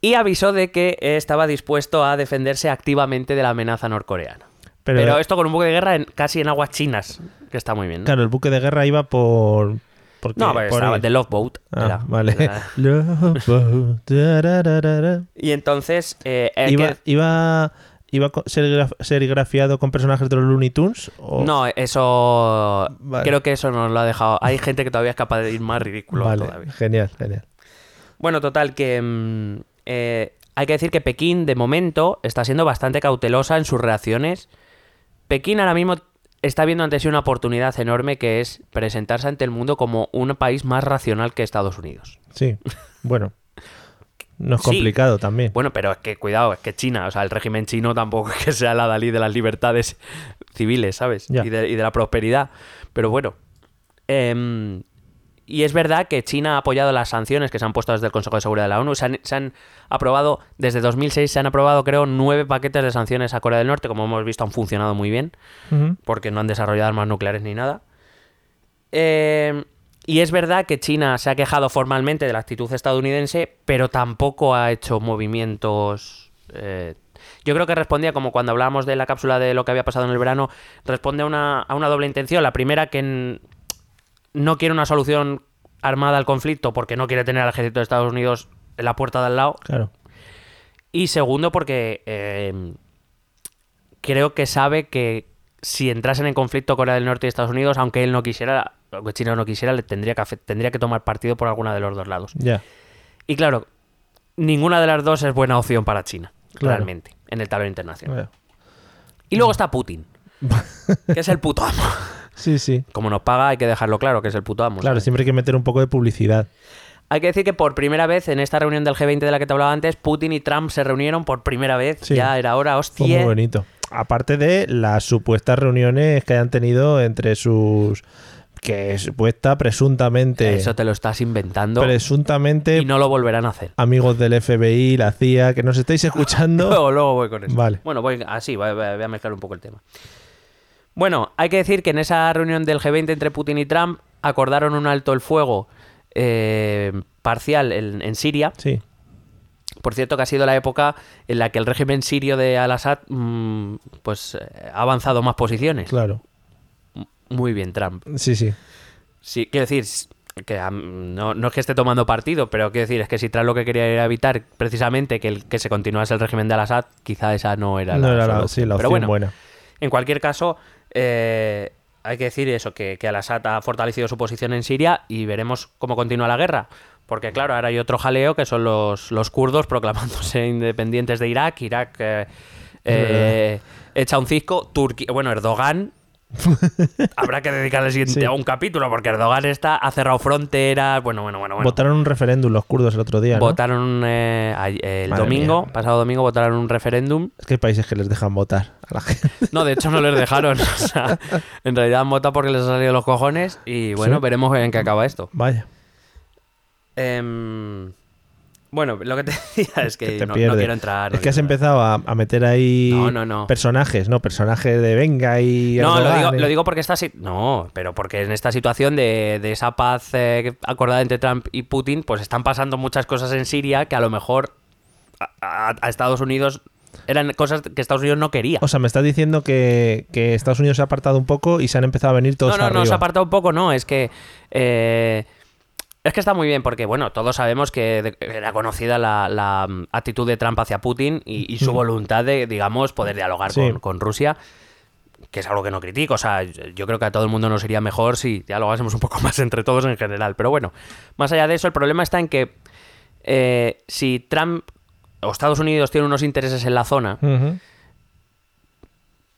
Y avisó de que estaba dispuesto a defenderse activamente de la amenaza norcoreana. Pero, esto con un buque de guerra en- casi en aguas chinas, que está muy bien. ¿no? Claro, el buque de guerra iba por. porque- No, pero por estaba ahí. de Logboat. Ah, era. vale. Era- Love. Y entonces... eh, eh, iba, que- iba, iba co- serigraf- serigrafiado con personajes de los Looney Tunes. o- No, eso... Vale. Creo que eso nos lo ha dejado. Hay gente que todavía es capaz de ir más ridículo Vale, todavía. genial, genial. Bueno, total, que mm, eh, hay que decir que Pekín, de momento, está siendo bastante cautelosa en sus reacciones. Pekín ahora mismo está viendo ante sí una oportunidad enorme que es presentarse ante el mundo como un país más racional que Estados Unidos. Sí, bueno. No es Sí. complicado también. Bueno, pero es que cuidado, es que China, o sea, el régimen chino tampoco es que sea la Dalí de las libertades civiles, ¿sabes? Y, de, y de la prosperidad. Pero bueno. em, y es verdad que China ha apoyado las sanciones que se han puesto desde el Consejo de Seguridad de la ONU. Se han, se han aprobado, desde 2006 se han aprobado, creo, nueve paquetes de sanciones a Corea del Norte. Como hemos visto, han funcionado muy bien porque no han desarrollado armas nucleares ni nada. Eh, y es verdad que China se ha quejado formalmente de la actitud estadounidense, pero tampoco ha hecho movimientos... eh, yo creo que respondía como cuando hablábamos de la cápsula de lo que había pasado en el verano, responde a una, a una doble intención. La primera, que no quiere una solución armada al conflicto porque no quiere tener al ejército de Estados Unidos en la puerta de al lado. Claro. Y segundo, porque eh, creo que sabe que si entrasen en conflicto Corea del Norte y Estados Unidos, aunque él no quisiera, aunque China no quisiera, le tendría que, tendría que tomar partido por alguna de los dos lados. Y claro, ninguna de las dos es buena opción para China, Claro. realmente, en el tablero internacional. Y luego está Putin, que es el puto amo. Sí, sí. Como nos paga, hay que dejarlo claro que es el puto amo. Claro, ¿sabes? siempre hay que meter un poco de publicidad. Hay que decir que por primera vez en esta reunión del G20 de la que te hablaba antes, Putin y Trump se reunieron por primera vez. Sí. Ya era hora, Fue hostia. muy bonito. Aparte de las supuestas reuniones que hayan tenido entre sus. Que supuesta, presuntamente. Eso te lo estás inventando Presuntamente y no lo volverán a hacer. amigos del FBI, la CIA, que nos estáis escuchando. Luego, luego voy con eso. Vale. Bueno, voy así, voy, a mezclar un poco el tema. Bueno, hay que decir que en esa reunión del G20 entre Putin y Trump acordaron un alto el fuego eh, parcial en, en Siria. Sí, Por cierto, que ha sido la época en la que el régimen sirio de Al-Assad mm, pues, eh, ha avanzado más posiciones. claro. Muy bien, Trump. Sí, sí. Sí, quiero decir que no, no es que esté tomando partido, pero quiero decir es que si Trump lo que quería era evitar precisamente que, el, que se continuase el régimen de Al-Assad, quizá esa no era no la era la, sí, la Pero opción bueno, buena. en cualquier caso, eh, hay que decir eso, que, que Al-Assad ha fortalecido su posición en Siria y veremos cómo continúa la guerra. Porque claro, ahora hay otro jaleo que son los, los kurdos proclamándose independientes de Irak. Irak eh, eh, echa un cisco. Turquía, bueno, Erdogan. Habrá que dedicarle siguiente Sí. a un capítulo porque Erdogan está, ha cerrado fronteras. Bueno, bueno, bueno. bueno. Votaron un referéndum los kurdos el otro día, ¿no? Votaron eh, ay- el Madre domingo, mía. pasado domingo, votaron un referéndum Es que hay países que les dejan votar a la gente. No, de hecho no les dejaron. O sea, en realidad han votado porque les ha salido los cojones y bueno, Sí. veremos en qué acaba esto. Vaya. Em, bueno, lo que te decía es que, no, no quiero entrar. no es que has empezado a, a meter ahí No, no, no. personajes, ¿no? Personajes de venga y. No, lo digo, y- lo digo porque No, pero porque en esta situación de, de esa paz eh, acordada entre Trump y Putin, pues están pasando muchas cosas en Siria que a lo mejor a, a- a Estados Unidos eran cosas que Estados Unidos no quería. O sea, me estás diciendo que, que Estados Unidos se ha apartado un poco y se han empezado a venir todos no, no, arriba. no, se ha apartado un poco, no, es que... eh, es que está muy bien porque, bueno, todos sabemos que era conocida la, la, mm, actitud de Trump hacia Putin y, y su voluntad de, digamos, poder dialogar Sí. con, con Rusia, que es algo que no critico. O sea, yo creo que a todo el mundo nos iría mejor si dialogásemos un poco más entre todos en general. Pero bueno, más allá de eso, el problema está en que eh, si Trump o Estados Unidos tienen unos intereses en la zona,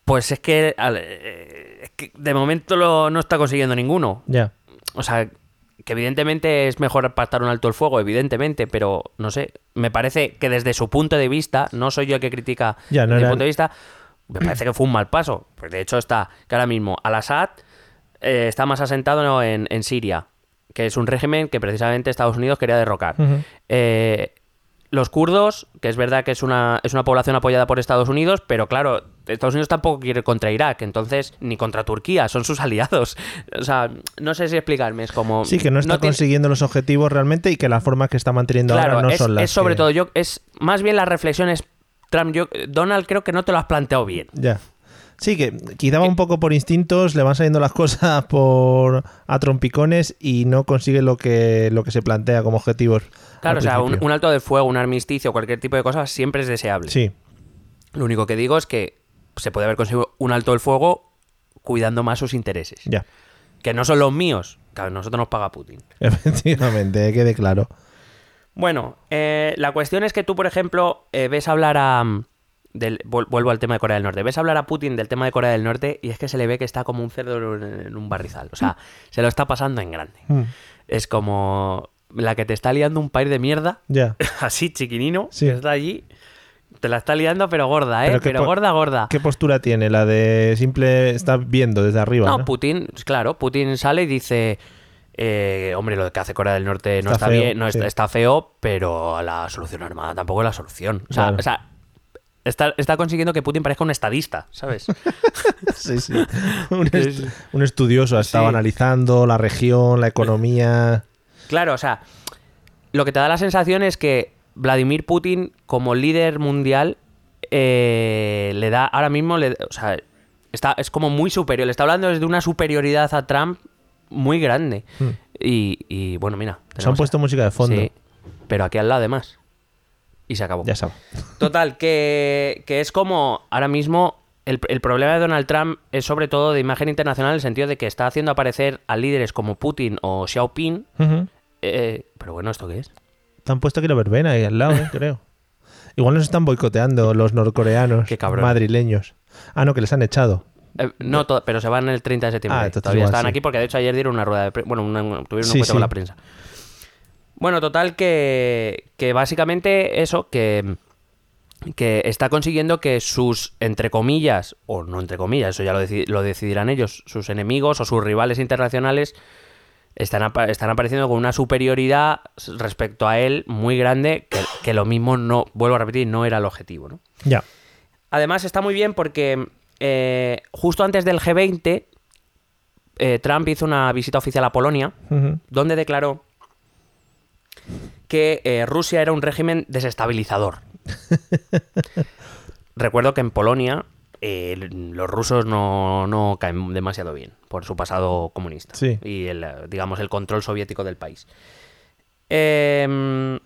pues es que, al- eh, es que de momento lo- no está consiguiendo ninguno. Ya. O sea, que evidentemente es mejor pactar un alto el fuego, evidentemente, pero no sé, me parece que desde su punto de vista, no soy yo el que critica Ya, no desde mi era- punto de vista, me parece que fue un mal paso. Pues de hecho está que ahora mismo Al-Assad eh, está más asentado en, en Siria, que es un régimen que precisamente Estados Unidos quería derrocar. Eh, los kurdos, que es verdad que es una, es una población apoyada por Estados Unidos, pero claro, Estados Unidos tampoco quiere contra Irak, entonces, ni contra Turquía, son sus aliados. O sea, no sé si explicarme, es como... Sí, que no está consiguiendo los objetivos realmente y que las formas que está manteniendo Claro, ahora no es, son las es sobre que- todo, yo, es más bien las reflexiones... Trump, yo, Donald creo que no te lo has planteado bien. Ya. Sí, que quizá va un poco por instintos, le van saliendo las cosas por a trompicones y no consigue lo que, lo que se plantea como objetivos. Claro, o sea, un, alto de fuego, un armisticio, cualquier tipo de cosa siempre es deseable. Sí, Lo único que digo es que se puede haber conseguido un alto del fuego cuidando más sus intereses. ya. Que no son los míos, que a nosotros nos paga Putin. Efectivamente, quede claro. Bueno, eh, la cuestión es que tú, por ejemplo, eh, ves hablar a... mm, del- vuelvo al tema de Corea del Norte. Ves hablar a Putin del tema de Corea del Norte y es que se le ve que está como un cerdo en, un barrizal. O sea, se lo está pasando en grande. Mm, Es como la que te está liando un país de mierda, Ya. así chiquinino, Sí. que está allí. Te la está liando, pero gorda, ¿eh? Pero gorda, gorda. ¿Qué postura tiene? La de simple está viendo desde arriba. No, ¿no? Putin, claro, Putin sale y dice, eh, hombre, lo que hace Corea del Norte no Está está, feo, bien, no sí. está, está feo, pero la solución armada tampoco es la solución. O sea, Claro. o sea, está, está consiguiendo que Putin parezca un estadista, ¿sabes? Sí, sí. Un, est- estudioso ha estado Sí. analizando la región, la economía. claro, o sea, lo que te da la sensación es que Vladimir Putin, como líder mundial, eh, le da ahora mismo, le, o sea, está, es como muy superior. Le está hablando desde una superioridad a Trump muy grande. Hmm. Y, y, bueno, mira. Se han puesto música de fondo. Sí, pero aquí al lado además. Y se acabó. Ya sabes. Total, que, que es como ahora mismo el, el problema de Donald Trump es sobre todo de imagen internacional en el sentido de que está haciendo aparecer a líderes como Putin o Xiaoping. Ujú. eh, pero bueno, ¿esto qué es? Te han puesto aquí la verbena ahí al lado, ¿eh? creo. Igual nos están boicoteando los norcoreanos Qué madrileños. Ah, no, que les han echado. Eh, no, pero se van el 30 de septiembre. Ah, Todavía estaban sí. aquí porque de hecho ayer dieron una rueda de prensa. Bueno, una- tuvieron un Sí, encuentro con la prensa. Bueno, total que, que básicamente eso, que, que está consiguiendo que sus, entre comillas, o no entre comillas, eso ya lo, deci- lo decidirán ellos, sus enemigos o sus rivales internacionales están, están apareciendo con una superioridad respecto a él muy grande, que, que lo mismo no, vuelvo a repetir, no era el objetivo, ¿no? Ya. Además está muy bien porque eh, justo antes del G20, eh, Trump hizo una visita oficial a Polonia, donde declaró que eh, Rusia era un régimen desestabilizador. Recuerdo que en Polonia eh, los rusos no, no caen demasiado bien por su pasado comunista Sí. y el, eh, digamos el control soviético del país. Em,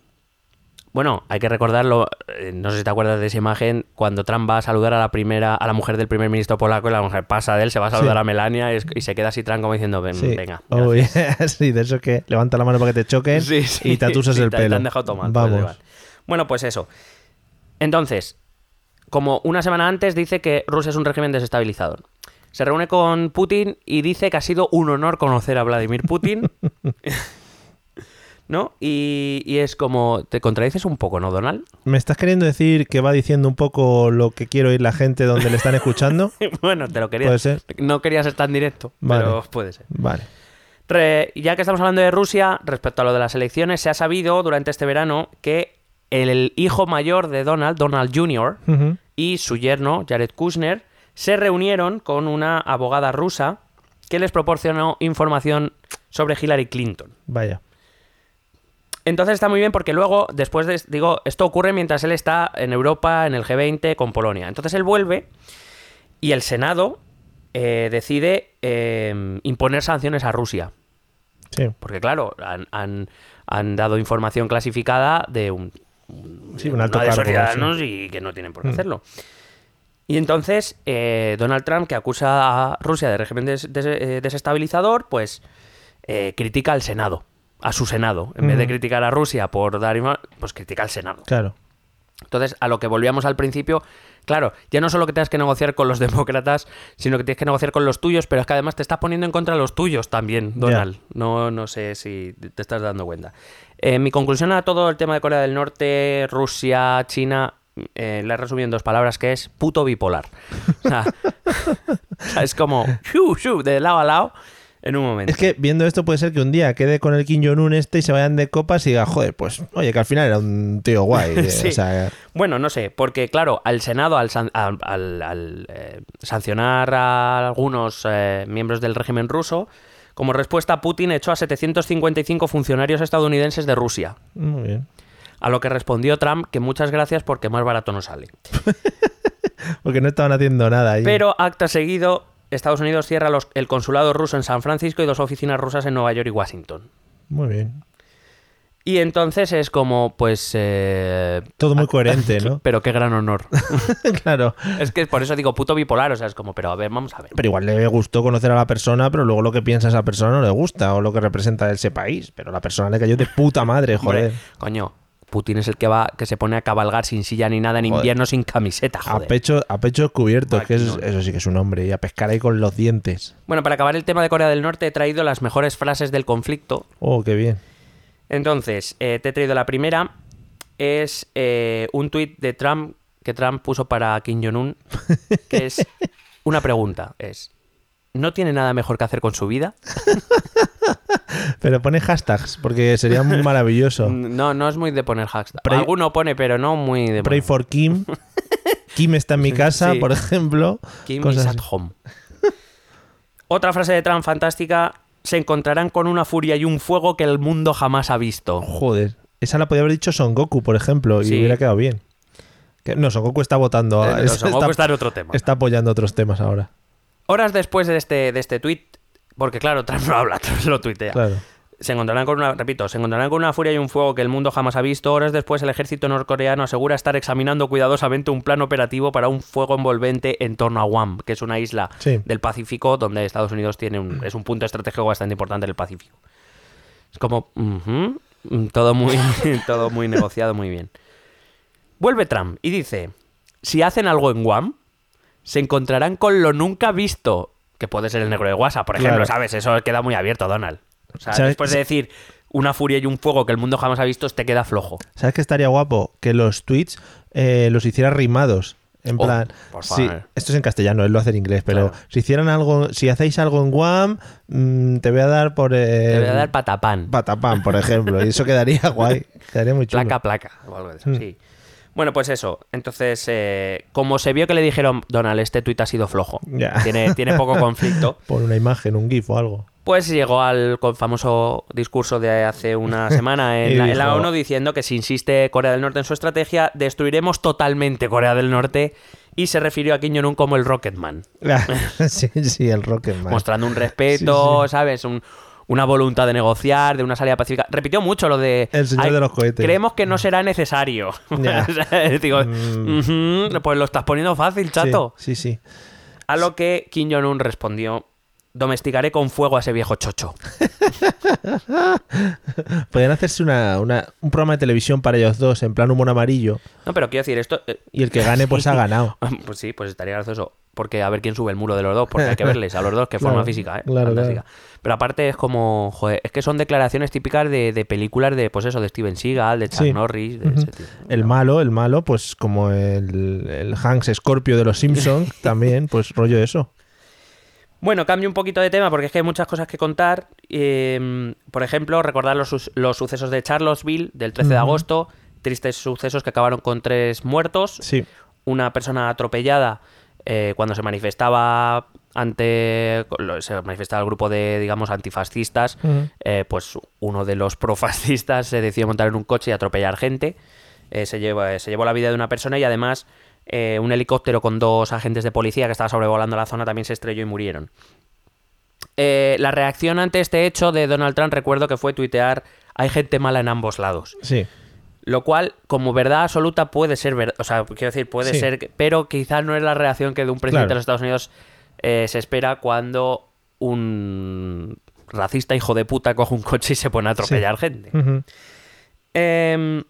bueno, hay que recordarlo, eh, no sé si te acuerdas de esa imagen, cuando Trump va a saludar a la primera, a la mujer del primer ministro polaco y la mujer pasa de él, se va a saludar Sí. a Melania y, es- y se queda así Trump como diciendo, "Ven, Sí. venga. Oh, gracias". yeah. sí, de eso que levanta la mano para que te choquen Sí, y te atusas Sí, el te- pelo. Te han dejado tomar. pues, Vamos. igual. Bueno, pues eso. Entonces, como una semana antes dice que Rusia es un régimen desestabilizador. Se reúne con Putin y dice que ha sido un honor conocer a Vladimir Putin. ¿No? Y, y es como, te contradices un poco, ¿no, Donald? ¿Me estás queriendo decir que va diciendo un poco lo que quiero oír la gente donde le están escuchando? bueno, te lo quería. Puede ser. No quería ser tan directo, Vale. pero puede ser. Vale. Re- ya que estamos hablando de Rusia, respecto a lo de las elecciones, se ha sabido durante este verano que el, hijo mayor de Donald, Donald Jr., y su yerno, Jared Kushner, se reunieron con una abogada rusa que les proporcionó información sobre Hillary Clinton. Vaya. Entonces está muy bien porque luego, después de, digo, esto ocurre mientras él está en Europa, en el G20, con Polonia. Entonces él vuelve y el Senado eh, decide eh, imponer sanciones a Rusia. Sí. Porque claro, han, han- han dado información clasificada de un, un- Sí, un alto una de esos ciudadanos y que no tienen por qué Mm. hacerlo. Y entonces eh, Donald Trump, que acusa a Rusia de régimen des- des- desestabilizador, pues critica al Senado, a su Senado. En vez de Mm. criticar a Rusia por dar... inma- Pues critica al Senado. Claro. Entonces, a lo que volvíamos al principio, claro, ya no solo que tengas que negociar con los demócratas, sino que tienes que negociar con los tuyos, pero es que además te estás poniendo en contra de los tuyos también, Donald. No, no sé si te estás dando cuenta. Eh, mi conclusión a todo el tema de Corea del Norte, Rusia, China, eh, la he resumido en dos palabras, que es puto bipolar. O sea, o sea, es como, shu, shu, de lado a lado. En un momento. Es que viendo esto puede ser que un día quede con el Kim Jong-un este y se vayan de copas y diga, joder, pues oye, que al final era un tío guay. eh, Sí. o sea, Bueno, no sé, porque claro, al Senado, al, san- al- al- al, eh, sancionar a algunos eh, miembros del régimen ruso, como respuesta Putin echó a 755 funcionarios estadounidenses de Rusia. muy bien. A lo que respondió Trump que muchas gracias porque más barato no sale. Porque no estaban haciendo nada ahí. Pero acto seguido, Estados Unidos cierra los- el consulado ruso en San Francisco y dos oficinas rusas en Nueva York y Washington. Muy bien. Y entonces es como, pues... eh, Todo muy coherente, ¿no? Pero qué gran honor. claro. es que por eso digo puto bipolar, o sea, es como, pero a ver, vamos a ver. Pero igual le gustó conocer a la persona, pero luego lo que piensa esa persona no le gusta, o lo que representa ese país. Pero la persona le cayó de puta madre, Hombre, joder. coño, Putin es el que va, que se pone a cabalgar sin silla ni nada en Joder. invierno sin camiseta, A joder. pecho, a pecho descubierto, que es- eso sí que es un hombre, y a pescar ahí con los dientes. Bueno, para acabar el tema de Corea del Norte he traído las mejores frases del conflicto. Oh, qué bien. Entonces, eh, te he traído la primera. Es eh, un tuit de Trump que Trump puso para Kim Jong-un, que es una pregunta. Es, ¿no tiene nada mejor que hacer con su vida? Pero pone hashtags, porque sería muy maravilloso. No, no es muy de poner hashtag. Pray- Alguno pone, pero no muy de... Pray for Kim. Kim está en mi casa, Sí. por ejemplo. Kim Cosas is at home. Otra frase de Trump fantástica. Se encontrarán con una furia y un fuego que el mundo jamás ha visto. Joder. Esa la podía haber dicho Son Goku, por ejemplo, y Sí. hubiera quedado bien. No, Son Goku está votando. Eh, es- Son Goku está en otro tema. está apoyando otros temas ahora. Horas después de este, de este tweet, porque claro, Trump no habla, Trump lo tuitea. Claro. Se encontrarán con una, repito, se encontrarán con una furia y un fuego que el mundo jamás ha visto. Horas después, el ejército norcoreano asegura estar examinando cuidadosamente un plan operativo para un fuego envolvente en torno a Guam, que es una isla Sí. del Pacífico donde Estados Unidos tiene un, es un punto estratégico bastante importante en el Pacífico. Es como, todo muy, todo muy negociado, muy bien. Vuelve Trump y dice, si hacen algo en Guam, se encontrarán con lo nunca visto, que puede ser el negro de WhatsApp, por ejemplo, Claro. ¿sabes? Eso queda muy abierto, Donald. O sea, ¿Sabes? después de decir una furia y un fuego que el mundo jamás ha visto, te queda flojo. ¿Sabes qué estaría guapo? Que los tweets eh, los hiciera rimados. En Oh, plan, por sí, favor. esto es en castellano, él lo hace en inglés, pero Claro. si hicieran algo, si hacéis algo en Guam, mm, te voy a dar por eh, Te voy a dar patapán. patapán, por ejemplo, y eso quedaría guay, quedaría muy chulo. Placa, placa. O algo de eso, Mm. sí. Bueno, pues eso. Entonces, eh, como se vio que le dijeron, Donald, este tuit ha sido flojo, tiene, tiene poco conflicto, Por una imagen, un gif o algo. pues llegó al famoso discurso de hace una semana en, la, en la ONU diciendo que si insiste Corea del Norte en su estrategia, destruiremos totalmente Corea del Norte y se refirió a Kim Jong-un como el Rocketman, sí, sí, el Rocketman. mostrando un respeto, Sí, sí. ¿sabes? Un- una voluntad de negociar, de una salida pacífica. Repitió mucho lo de... El señor "Ay, de los cohetes". Creemos que no será necesario. Digo, Mm. "Ujú, pues lo estás poniendo fácil, Sí, chato. Sí, sí. A lo que Kim Jong-un respondió, domesticaré con fuego a ese viejo chocho. Podrían hacerse una, una- un programa de televisión para ellos dos, en plan humor amarillo, No, pero quiero decir, esto... eh, y el que gane, pues ha ganado. Pues sí, pues estaría gracioso. Porque a ver quién sube el muro de los dos, porque hay que verles a los dos, que Claro, forma física, ¿eh? claro, Fantástica. Pero aparte es como, joder, es que son declaraciones típicas de, de películas de, pues eso, de Steven Seagal, de Chuck Sí. Norris, de ese tipo. El malo, el malo, pues como el, el Hanks Scorpio de los Simpsons, también, pues rollo eso. Bueno, cambio un poquito de tema porque es que hay muchas cosas que contar. Eh, por ejemplo, recordar los, los sucesos de Charlottesville del 13 de agosto. Tristes sucesos que acabaron con tres muertos. Sí. Una persona atropellada eh, cuando se manifestaba ante. Se manifestaba el grupo de, digamos, antifascistas. Eh, pues uno de los profascistas se decidió montar en un coche y atropellar gente. Eh, se, lleva, se llevó la vida de una persona y además eh, un helicóptero con dos agentes de policía que estaba sobrevolando la zona también se estrelló y murieron. La reacción ante este hecho de Donald Trump recuerdo que fue tuitear hay gente mala en ambos lados. Sí. Lo cual, como verdad absoluta, puede ser verdad. O sea, quiero decir, puede Sí. ser. Pero quizás no es la reacción que de un presidente Claro. de los Estados Unidos eh, se espera cuando un racista hijo de puta coge un coche y se pone a atropellar gente. Em,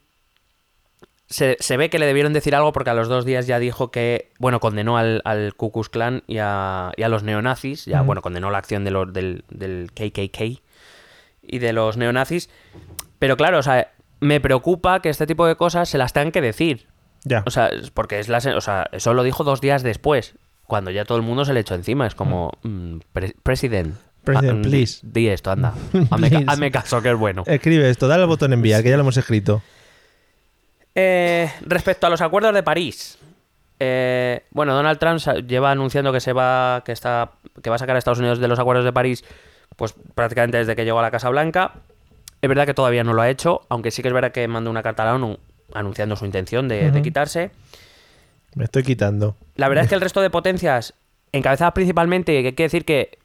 se, se ve que le debieron decir algo porque a los dos días ya dijo que, bueno, condenó al, al Ku Klux Klan y a, y a los neonazis, ya, bueno, condenó la acción de los, del, del KKK y de los neonazis, pero claro, o sea, me preocupa que este tipo de cosas se las tengan que decir, Ya. o sea, porque es la, o sea, eso lo dijo dos días después, cuando ya todo el mundo se le echó encima, es como, mm, pre- president, President, Ah, mm, please. Di esto, anda. Hazme, caso, que es bueno. Escribe esto, dale al botón enviar, que ya lo hemos escrito. Eh, respecto a los acuerdos de París. eh, bueno, Donald Trump lleva anunciando que se va. que está. que va a sacar a Estados Unidos de los acuerdos de París. Pues prácticamente desde que llegó a la Casa Blanca. Es verdad que todavía no lo ha hecho, aunque sí que es verdad que mandó una carta a la ONU anunciando su intención de, quitarse. Me estoy quitando. La verdad es que el resto de potencias, encabezadas principalmente, que quiere decir que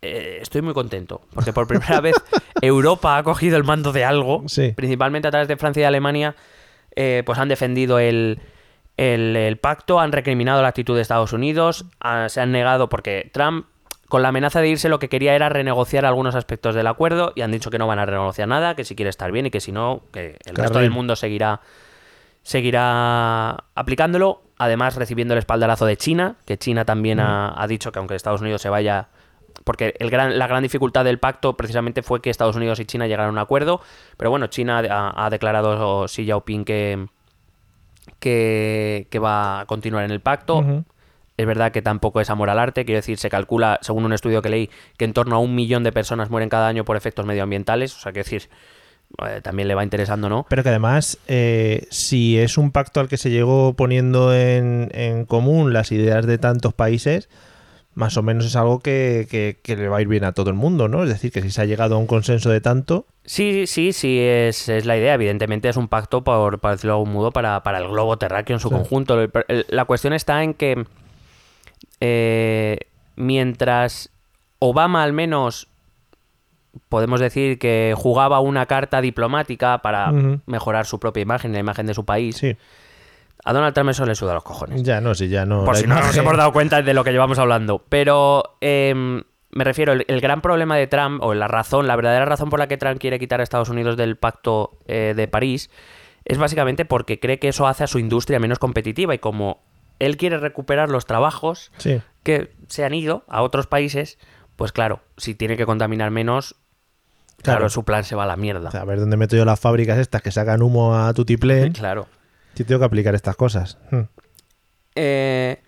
eh, estoy muy contento, porque por primera vez Europa ha cogido el mando de algo, Sí. principalmente a través de Francia y Alemania, eh, pues han defendido el, el- el pacto, han recriminado la actitud de Estados Unidos, ah, se han negado porque Trump, con la amenaza de irse, lo que quería era renegociar algunos aspectos del acuerdo y han dicho que no van a renegociar nada, que si quiere estar bien y que si no, que el resto del mundo seguirá seguirá aplicándolo, además recibiendo el espaldarazo de China, que China también ha, ha dicho que aunque Estados Unidos se vaya, porque el gran, la gran dificultad del pacto precisamente fue que Estados Unidos y China llegaran a un acuerdo, pero bueno, China ha, ha declarado Xi Jinping que, que, que va a continuar en el pacto. Es verdad que tampoco es amor al arte, quiero decir, se calcula, según un estudio que leí, que en torno a un millón de personas mueren cada año por efectos medioambientales, o sea, quiero decir, eh, también le va interesando, ¿no? Pero que además, eh, si es un pacto al que se llegó poniendo en, en común las ideas de tantos países, más o menos es algo que, que- que le va a ir bien a todo el mundo, ¿no? Es decir, que si se ha llegado a un consenso de tanto, Sí, sí, sí, es, es la idea. Evidentemente es un pacto, por, para decirlo de algún modo, para, para el globo terráqueo en su Sí. conjunto. El- el- la cuestión está en que eh, mientras Obama al menos podemos decir que jugaba una carta diplomática para mejorar su propia imagen, la imagen de su país, sí, a Donald Trump eso le suda los cojones. ya no, sí, ya no. Por si no nos hemos dado cuenta de lo que llevamos hablando. Pero em, me refiero, el, el gran problema de Trump, o la razón, la verdadera razón por la que Trump quiere quitar a Estados Unidos del pacto eh, de París, es básicamente porque cree que eso hace a su industria menos competitiva. Y como él quiere recuperar los trabajos Sí, que se han ido a otros países, pues claro, si tiene que contaminar menos, claro, Claro. su plan se va a la mierda. o sea, a ver dónde meto yo las fábricas estas que sacan humo a tutiplén. Claro. Si tengo que aplicar estas cosas. Hmm. Eh,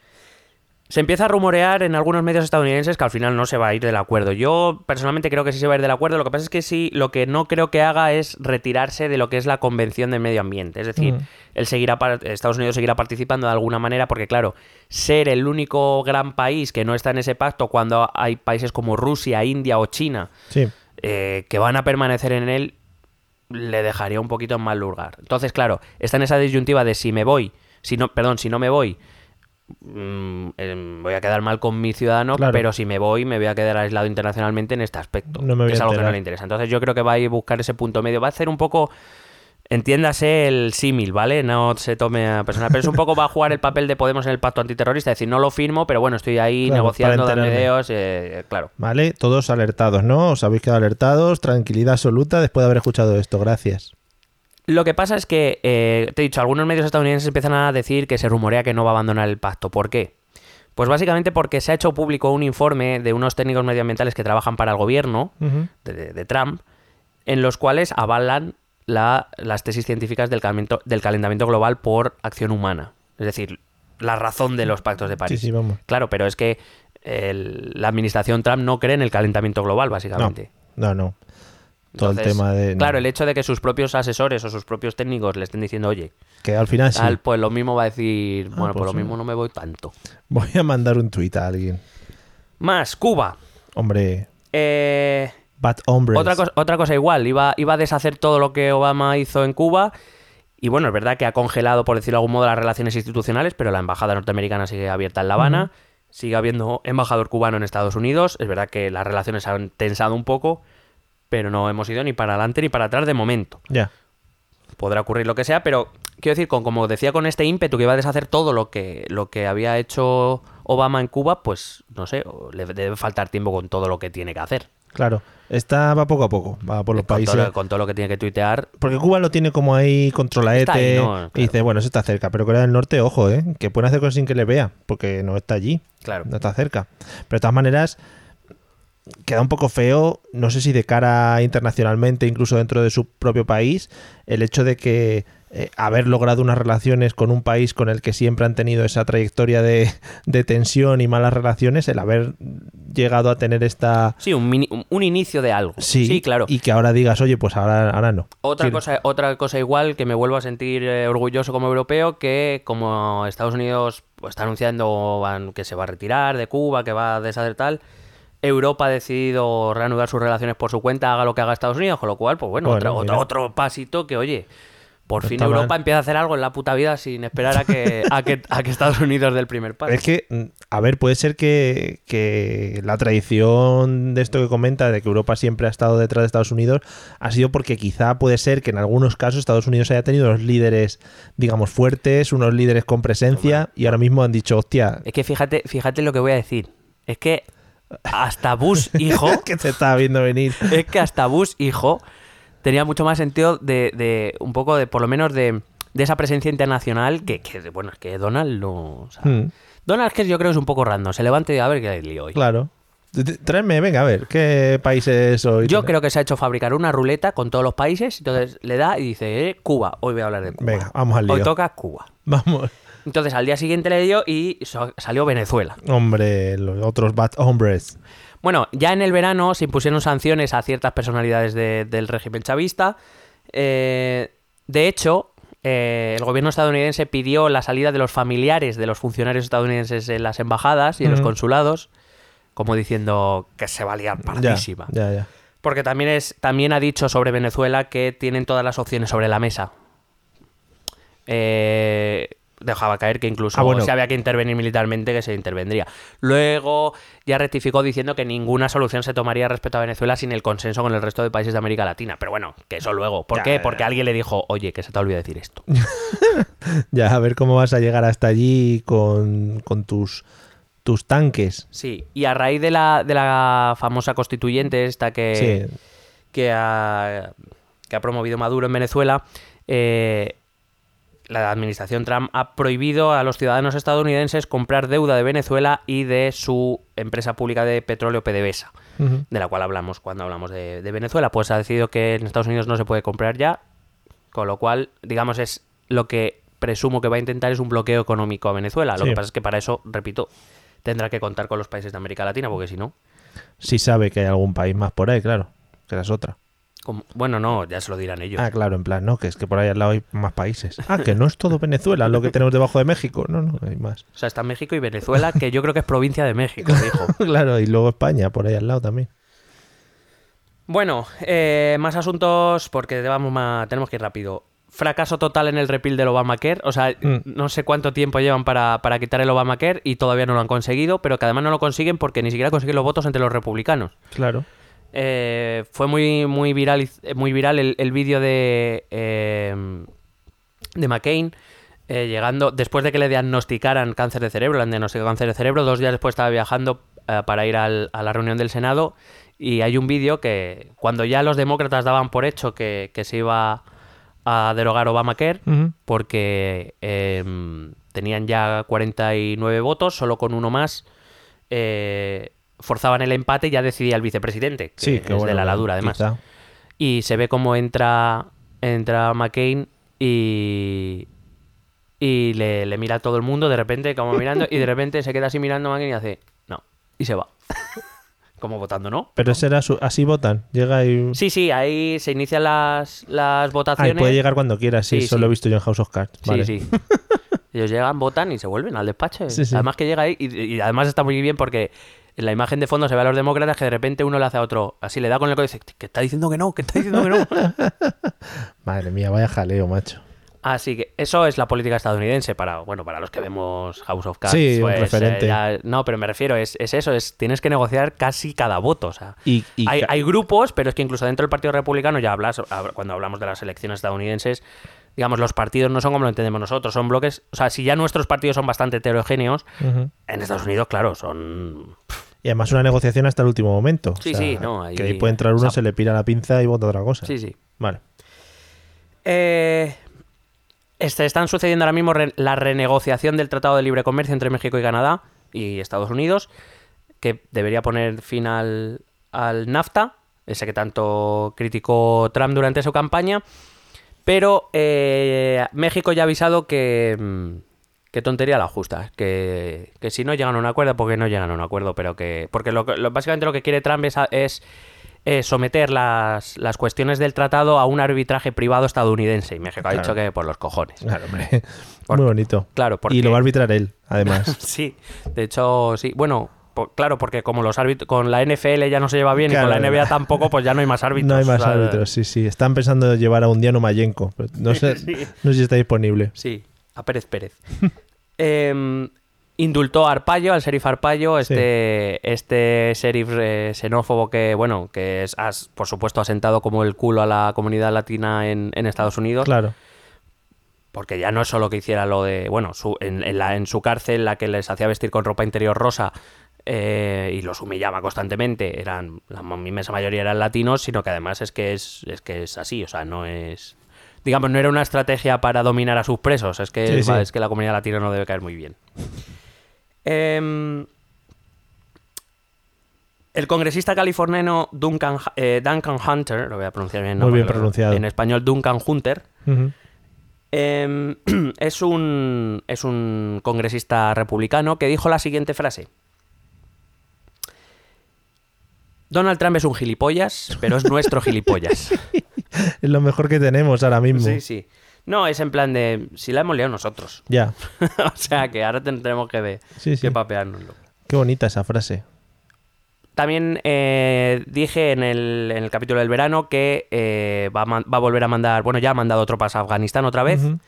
se empieza a rumorear en algunos medios estadounidenses que al final no se va a ir del acuerdo. Yo personalmente creo que sí se va a ir del acuerdo. Lo que pasa es que sí, lo que no creo que haga es retirarse de lo que es la Convención del Medio Ambiente. Es decir, Mm. él seguirá, Estados Unidos seguirá participando de alguna manera porque, claro, ser el único gran país que no está en ese pacto cuando hay países como Rusia, India o China Sí, eh, que van a permanecer en él, le dejaría un poquito en mal lugar. Entonces, claro, está en esa disyuntiva de si me voy, si no, perdón, si no me voy, mm, em, voy a quedar mal con mi ciudadano, Claro. pero si me voy, me voy a quedar aislado internacionalmente en este aspecto. No me voy que es algo que no le interesa. Entonces, yo creo que va a ir a buscar ese punto medio. Va a hacer un poco. Entiéndase el símil, ¿vale? No se tome a personal. Pero es un poco va a jugar el papel de Podemos en el pacto antiterrorista. Es decir, no lo firmo, pero bueno, estoy ahí Claro, negociando, dando ideas, eh, claro. vale, todos alertados, ¿no? Os habéis quedado alertados, tranquilidad absoluta después de haber escuchado esto, gracias. Lo que pasa es que, eh, te he dicho, algunos medios estadounidenses empiezan a decir que se rumorea que no va a abandonar el pacto. ¿Por qué? Pues básicamente porque se ha hecho público un informe de unos técnicos medioambientales que trabajan para el gobierno de, de- de Trump, en los cuales avalan la- las tesis científicas del calentamiento, del calentamiento global por acción humana. Es decir, la razón de los pactos de París. Sí, sí, vamos. Claro, pero es que el- la administración Trump no cree en el calentamiento global, No, básicamente. no, no. Todo el Entonces, tema de... Claro, el hecho de que sus propios asesores o sus propios técnicos le estén diciendo, oye, Que al final sí. pues lo mismo va a decir, Ah, bueno, pues pues lo sí. mismo no me voy tanto. Voy a mandar un tuit a alguien. Más, Cuba. Hombre, Eh, bad hombres. otra, cosa, otra cosa igual, iba, iba a deshacer todo lo que Obama hizo en Cuba. Y bueno, es verdad que ha congelado, por decirlo de algún modo, las relaciones institucionales, pero la embajada norteamericana sigue abierta en La Habana. Sigue habiendo embajador cubano en Estados Unidos. Es verdad que las relaciones han tensado un poco, pero no hemos ido ni para adelante ni para atrás de momento. Ya. podrá ocurrir lo que sea, pero quiero decir, con, como decía con este ímpetu que iba a deshacer todo lo que, lo que había hecho Obama en Cuba, pues no sé, le debe faltar tiempo con todo lo que tiene que hacer. Claro. Esta va poco a poco, va por los con, países. todo, con todo lo que tiene que tuitear. Porque Cuba lo tiene como ahí controlaete. Está ahí, ¿no? Y dice, bueno, eso está cerca. Pero Corea del Norte, ojo, ¿eh? Que pueden hacer cosas sin que le vea. Porque no está allí. Claro. No está cerca. Pero de todas maneras, queda un poco feo, no sé si de cara internacionalmente, incluso dentro de su propio país, el hecho de que eh, haber logrado unas relaciones con un país con el que siempre han tenido esa trayectoria de, de tensión y malas relaciones, el haber llegado a tener esta... Sí, un, mini- un- inicio de algo. Sí, claro. Y que ahora digas, oye, pues ahora, ahora no. Otra cosa, otra cosa igual que me vuelvo a sentir eh, orgulloso como europeo, que como Estados Unidos pues, está anunciando que se va a retirar de Cuba, que va a deshacer tal, Europa ha decidido reanudar sus relaciones por su cuenta, haga lo que haga Estados Unidos, con lo cual, pues bueno, Bueno, otro, mira. otro pasito que, oye, por No fin mal. Europa empieza a hacer algo en la puta vida sin esperar a que, a que, a que Estados Unidos dé el primer paso. Es que, mm, a ver, puede ser que, que la tradición de esto que comenta, de que Europa siempre ha estado detrás de Estados Unidos, ha sido porque quizá puede ser que en algunos casos Estados Unidos haya tenido unos líderes, digamos, fuertes, unos líderes con presencia, y ahora mismo han dicho, hostia, Es que fíjate, fíjate lo que voy a decir. Es que hasta Bush, hijo, que se estaba viendo venir. es que hasta Bush, hijo, tenía mucho más sentido de, de un poco de, por lo menos, de, de esa presencia internacional que, que, bueno, es que Donald no... o sea, Mm, Donald es que yo creo que es un poco random. Se levanta y a ver qué hay lío hoy. claro. Tráeme, venga, a ver, ¿qué países soy? Yo creo que se ha hecho fabricar una ruleta con todos los países, entonces le da y dice, eh, Cuba, hoy voy a hablar de Cuba. Venga, vamos al Hoy lío. toca Cuba. Vamos. Entonces al día siguiente le dio y salió Venezuela. Hombre, los otros bad hombres. Bueno, ya en el verano se impusieron sanciones a ciertas personalidades de- del régimen chavista. Eh, de hecho, eh, el gobierno estadounidense pidió la salida de los familiares de los funcionarios estadounidenses en las embajadas y en los consulados, como diciendo que se valían Ya, pardísima. ya, ya. Porque también, es, también ha dicho sobre Venezuela que tienen todas las opciones sobre la mesa. Eh, dejaba caer que incluso Ah, bueno. si había que intervenir militarmente, que se intervendría. Luego ya rectificó diciendo que ninguna solución se tomaría respecto a Venezuela sin el consenso con el resto de países de América Latina. Pero bueno, que eso luego. ¿Por Ya, qué? Porque alguien le dijo, oye, que se te olvida decir esto. Ya, a ver cómo vas a llegar hasta allí con, con tus, tus tanques. Sí, y a raíz de la, de la famosa constituyente esta que, Sí. que, ha, que ha promovido Maduro en Venezuela, eh, la administración Trump ha prohibido a los ciudadanos estadounidenses comprar deuda de Venezuela y de su empresa pública de petróleo PDVSA, de la cual hablamos cuando hablamos de, de Venezuela. Pues ha decidido que en Estados Unidos no se puede comprar ya, con lo cual, digamos, es lo que presumo que va a intentar es un bloqueo económico a Venezuela. Lo Sí. que pasa es que para eso, repito, tendrá que contar con los países de América Latina, porque si no, Sí sabe que hay algún país más por ahí, claro. Que es otra. Como- bueno, no, ya se lo dirán ellos. Ah, claro, en plan, no, que es que por ahí al lado hay más países. Ah, que no es todo Venezuela lo que tenemos debajo de México. No, no, hay más. O sea, está México y Venezuela, que yo creo que es provincia de México, dijo. claro, y luego España por ahí al lado también. Bueno, eh, más asuntos porque vamos ma- tenemos que ir rápido. Fracaso total en el repeal del Obamacare. O sea, Mm. no sé cuánto tiempo llevan para, para quitar el Obamacare y todavía no lo han conseguido, pero que además no lo consiguen porque ni siquiera consiguen los votos entre los republicanos. Claro. Eh, fue muy, muy viral, muy viral el, el vídeo de, eh, de McCain eh, llegando, después de que le diagnosticaran cáncer de cerebro, le han diagnosticado cáncer de cerebro, dos días después estaba viajando eh, para ir al- a la reunión del Senado y hay un vídeo que cuando ya los demócratas daban por hecho que, que se iba a derogar Obamacare, Ujú. porque eh, tenían ya 49 votos, solo con uno más eh, forzaban el empate y ya decidía el vicepresidente, que Sí, es bueno. de la ladura además. quizá. Y se ve cómo entra, entra McCain y, y le, le mira a todo el mundo de repente, como mirando, y de repente se queda así mirando a McCain y hace, no, y se va. como votando, ¿no? Pero ese era su- así votan. Llega y. Sí, sí, ahí se inician las, las Ah, votaciones. puede llegar cuando quiera, sí, Sí, eso sí. lo he visto yo en House of Cards. Vale. Sí, sí. Ellos llegan, votan y se vuelven al despacho. Sí. Además que llega ahí y, y además está muy bien porque en la imagen de fondo se ve a los demócratas que de repente uno le hace a otro, así le da con el codo y dice, que está diciendo que no, que está diciendo que no. Madre mía, vaya jaleo, macho. Así que eso es la política estadounidense para, bueno, para los que vemos House of Cards. Sí, un pues, referente. eh, ya- no, pero me refiero, es, es eso, es tienes que negociar casi cada voto. O sea, Y, y hay, hay grupos, pero es que incluso dentro del Partido Republicano, ya hablas, hab- cuando hablamos de las elecciones estadounidenses, digamos, los partidos no son como lo entendemos nosotros, son bloques. O sea, si ya nuestros partidos son bastante heterogéneos, en Estados Unidos, claro, son. Y además una negociación hasta el último momento. Sí, sí, no, ahí- Que ahí puede entrar uno, o sea- se le pira la pinza y vota otra cosa. Sí, sí. Vale. Eh, este, están sucediendo ahora mismo re- la renegociación del Tratado de Libre Comercio entre México y Canadá y Estados Unidos, que debería poner fin al, al NAFTA, ese que tanto criticó Trump durante su campaña. Pero eh, México ya ha avisado que, que tontería la justa. Que, que si no llegan a un acuerdo, porque no llegan a un acuerdo, pero que. Porque lo, que- lo- básicamente lo que quiere Trump es, es, eh, someter las, las cuestiones del tratado a un arbitraje privado estadounidense. Y México ha dicho que por los cojones. Claro, hombre. Muy bonito. Claro, porque. Y lo va a arbitrar él, además. Sí, de hecho, sí. Bueno, claro, porque como los árbitros con la NFL ya no se lleva bien y con la NBA tampoco, pues ya no hay más árbitros. no hay más O sea, árbitros, sí, sí. Están pensando en llevar a un Diano Mayenko. pero No sé, Sí. no sé si está disponible. Sí, a Pérez Pérez. Em, indultó a Arpaio, al sheriff Arpaio, este, este sheriff eh, xenófobo que, bueno, que es, has, por supuesto ha sentado como el culo a la comunidad latina en, en Estados Unidos. Claro. Porque ya no es solo que hiciera lo de, bueno, su- en, en la, en su cárcel la que les hacía vestir con ropa interior rosa eh, y los humillaba constantemente, eran, la inmensa mayoría eran latinos, sino que además es que es, es que es así, o sea, no es... Digamos, no era una estrategia para dominar a sus presos, es que, Sí, sí. va, es que la comunidad latina no debe caer muy bien. Em, el congresista californiano Duncan, eh, Duncan Hunter, lo voy a pronunciar bien, ¿no? Muy bien pronunciado. En español, Duncan Hunter. Em, es, un, es un congresista republicano que dijo la siguiente frase. Donald Trump es un gilipollas, pero es nuestro gilipollas. Es lo mejor que tenemos ahora mismo. Sí, sí. No, es en plan de, si la hemos liado nosotros. Ya. o sea, que ahora tendremos que, ver, Sí, sí. que papeárnoslo. Qué bonita esa frase. También eh, dije en el, en el capítulo del verano que eh, va, a va a volver a mandar, bueno, ya ha mandado tropas a Afganistán otra vez. Ujú.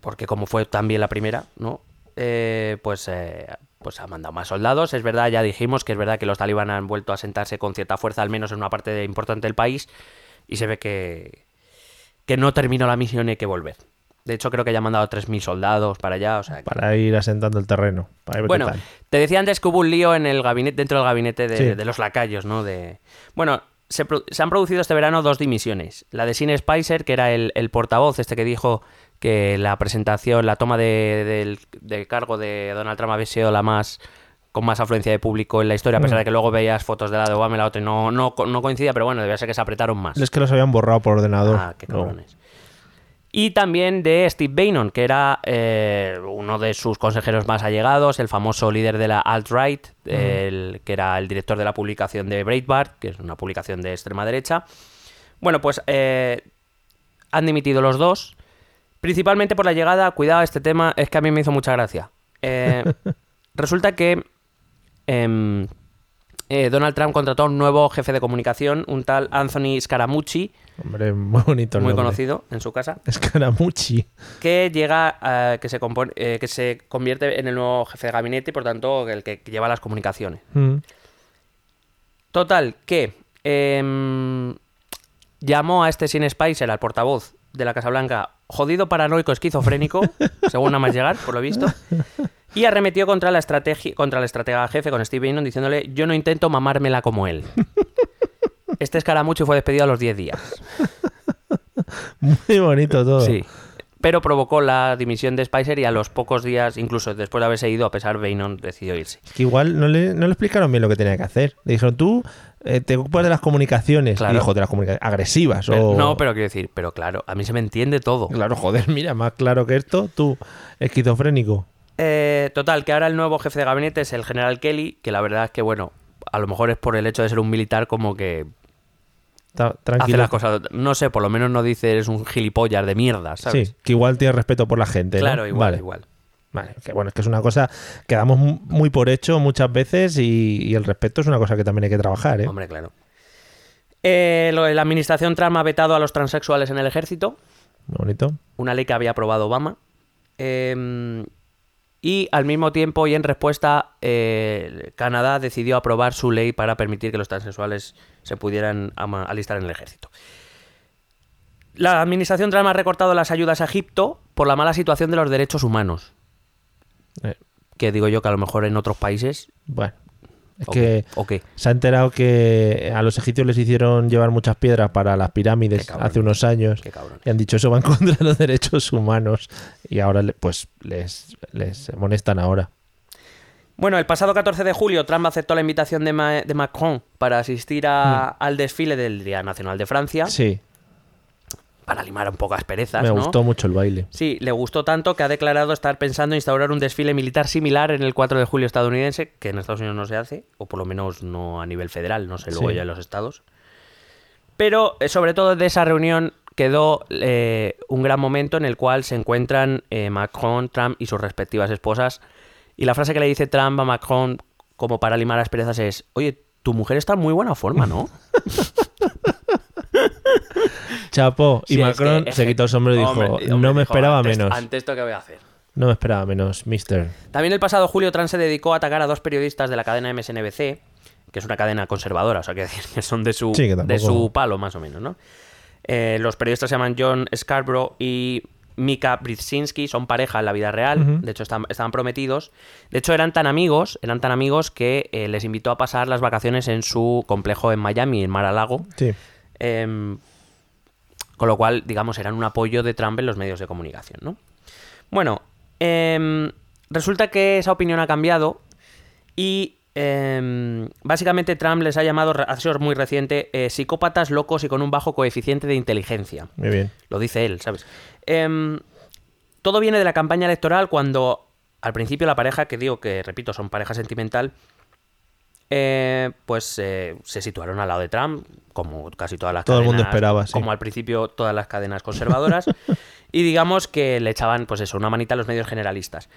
porque como fue también la primera, ¿no? Eh, pues, eh, pues ha mandado más soldados. Es verdad, ya dijimos que es verdad que los talibán han vuelto a sentarse con cierta fuerza, al menos en una parte de- importante del país, y se ve que, que no terminó la misión y hay que volver. De hecho, creo que ya han mandado 3.000 soldados para allá, o sea... que- Para ir asentando el terreno. para bueno, tal. te decía antes que hubo un lío en el gabinete, dentro del gabinete de, Sí. de los lacayos, ¿no? De... Bueno, se, pro- se han producido este verano dos dimisiones. La de Sin Spicer, que era el, el portavoz, este que dijo que la presentación, la toma de- del, del cargo de Donald Trump había sido la más con más afluencia de público en la historia, a pesar Mm. de que luego veías fotos de la de Obama y la otra y no, no, no coincidía, pero bueno, debía ser que se apretaron más. Es que los habían borrado por ordenador. Ah, qué cabrones. Y también de Steve Bannon, que era eh, uno de sus consejeros más allegados, el famoso líder de la alt-right, el- que era el director de la publicación de Breitbart, que es una publicación de extrema derecha. Bueno, pues eh, han dimitido los dos, principalmente por la llegada, cuidado, este tema es que a mí me hizo mucha gracia. Eh, resulta que em, eh, Donald Trump contrató a un nuevo jefe de comunicación, un tal Anthony Scaramucci, Hombre, muy bonito el muy nombre. conocido en su casa, Scaramucci. que llega, a- que, se compone- eh, que se convierte en el nuevo jefe de gabinete y por tanto el que lleva las comunicaciones. Mm. Total, que em, llamó a este Sin Spicer, al portavoz de la Casa Blanca, jodido paranoico esquizofrénico, según nada más llegar, por lo visto, y arremetió contra la, estrategia, contra la estratega jefe, con Steve Bannon, diciéndole, yo no intento mamármela como él. Este escaramucho fue despedido a los 10 días. Muy bonito todo. Sí. Pero provocó la dimisión de Spicer y a los pocos días, incluso después de haberse ido, a pesar, Bannon decidió irse. Que igual no le, no le explicaron bien lo que tenía que hacer. Le dijeron, tú eh, te ocupas de las comunicaciones. Claro. Dijo, de las comunicaciones agresivas. Pero- o... No, pero quiero decir, pero claro, a mí se me entiende todo. Claro, joder, mira, más claro que esto, tú, esquizofrénico. Eh, total, que ahora el nuevo jefe de gabinete es el general Kelly, que la verdad es que, bueno, a lo mejor es por el hecho de ser un militar como que Está hace las cosas, no sé, por lo menos no dice eres un gilipollas de mierda, ¿sabes? Sí, que igual tiene respeto por la gente. ¿no? Claro, igual, Vale. igual. Vale, que bueno, es que es una cosa que damos mu- muy por hecho muchas veces y, y el respeto es una cosa que también hay que trabajar, ¿eh? Hombre, claro. Eh, lo de la administración Trump ha vetado a los transexuales en el ejército, Muy bonito. una ley que había aprobado Obama. Eh, y al mismo tiempo y en respuesta, eh, Canadá decidió aprobar su ley para permitir que los transexuales se pudieran alistar en el ejército. La administración Trump ha recortado las ayudas a Egipto por la mala situación de los derechos humanos. Eh, Que digo yo que a lo mejor en otros países. bueno, es ¿o que se ha enterado que a los egipcios les hicieron llevar muchas piedras para las pirámides hace unos años Qué cabrones. y han dicho eso va en contra de los derechos humanos y ahora pues les, les amonestan ahora. Bueno, el pasado 14 de julio Trump aceptó la invitación de, Ma- de Macron para asistir a- al desfile del Día Nacional de Francia. Sí, para limar un poco asperezas, Me ¿no? gustó mucho el baile. Sí, le gustó tanto que ha declarado estar pensando en instaurar un desfile militar similar en el 4 de julio estadounidense, que en Estados Unidos no se hace, o por lo menos no a nivel federal, no sé, luego Sí. ya en los estados. Pero eh, sobre todo de esa reunión quedó eh, un gran momento en el cual se encuentran eh, Macron, Trump y sus respectivas esposas. Y la frase que le dice Trump a Macron como para limar asperezas es, oye, tu mujer está en muy buena forma, ¿no? Chapo. Y Sí, Macron que- se que- quitó el sombrero y dijo, hombre, hombre, no me dijo, esperaba "Ante- menos. Ante esto, ¿qué voy a hacer? No me esperaba menos, mister. También el pasado julio Trump se dedicó a atacar a dos periodistas de la cadena MSNBC, que es una cadena conservadora, o sea, que decir que son de su, Sí, que de su palo, más o menos, ¿no? Eh, los periodistas se llaman John Scarborough y Mika Brzezinski, son pareja en la vida real, de hecho están- estaban prometidos. De hecho eran tan amigos, eran tan amigos que eh, les invitó a pasar las vacaciones en su complejo en Miami, en Mar a Lago. Sí. Em, con lo cual, digamos, eran un apoyo de Trump en los medios de comunicación, ¿no? Bueno, em, resulta que esa opinión ha cambiado y em, básicamente Trump les ha llamado, ha sido muy reciente, eh, psicópatas locos y con un bajo coeficiente de inteligencia. Muy bien. Lo dice él, ¿sabes? Em, todo viene de la campaña electoral cuando al principio la pareja, que digo que, repito, son pareja sentimental, eh, pues eh, se situaron al lado de Trump, como casi todas las Todo el mundo cadenas, esperaba, sí. Como al principio todas las cadenas conservadoras, y digamos que le echaban, pues eso, una manita a los medios generalistas.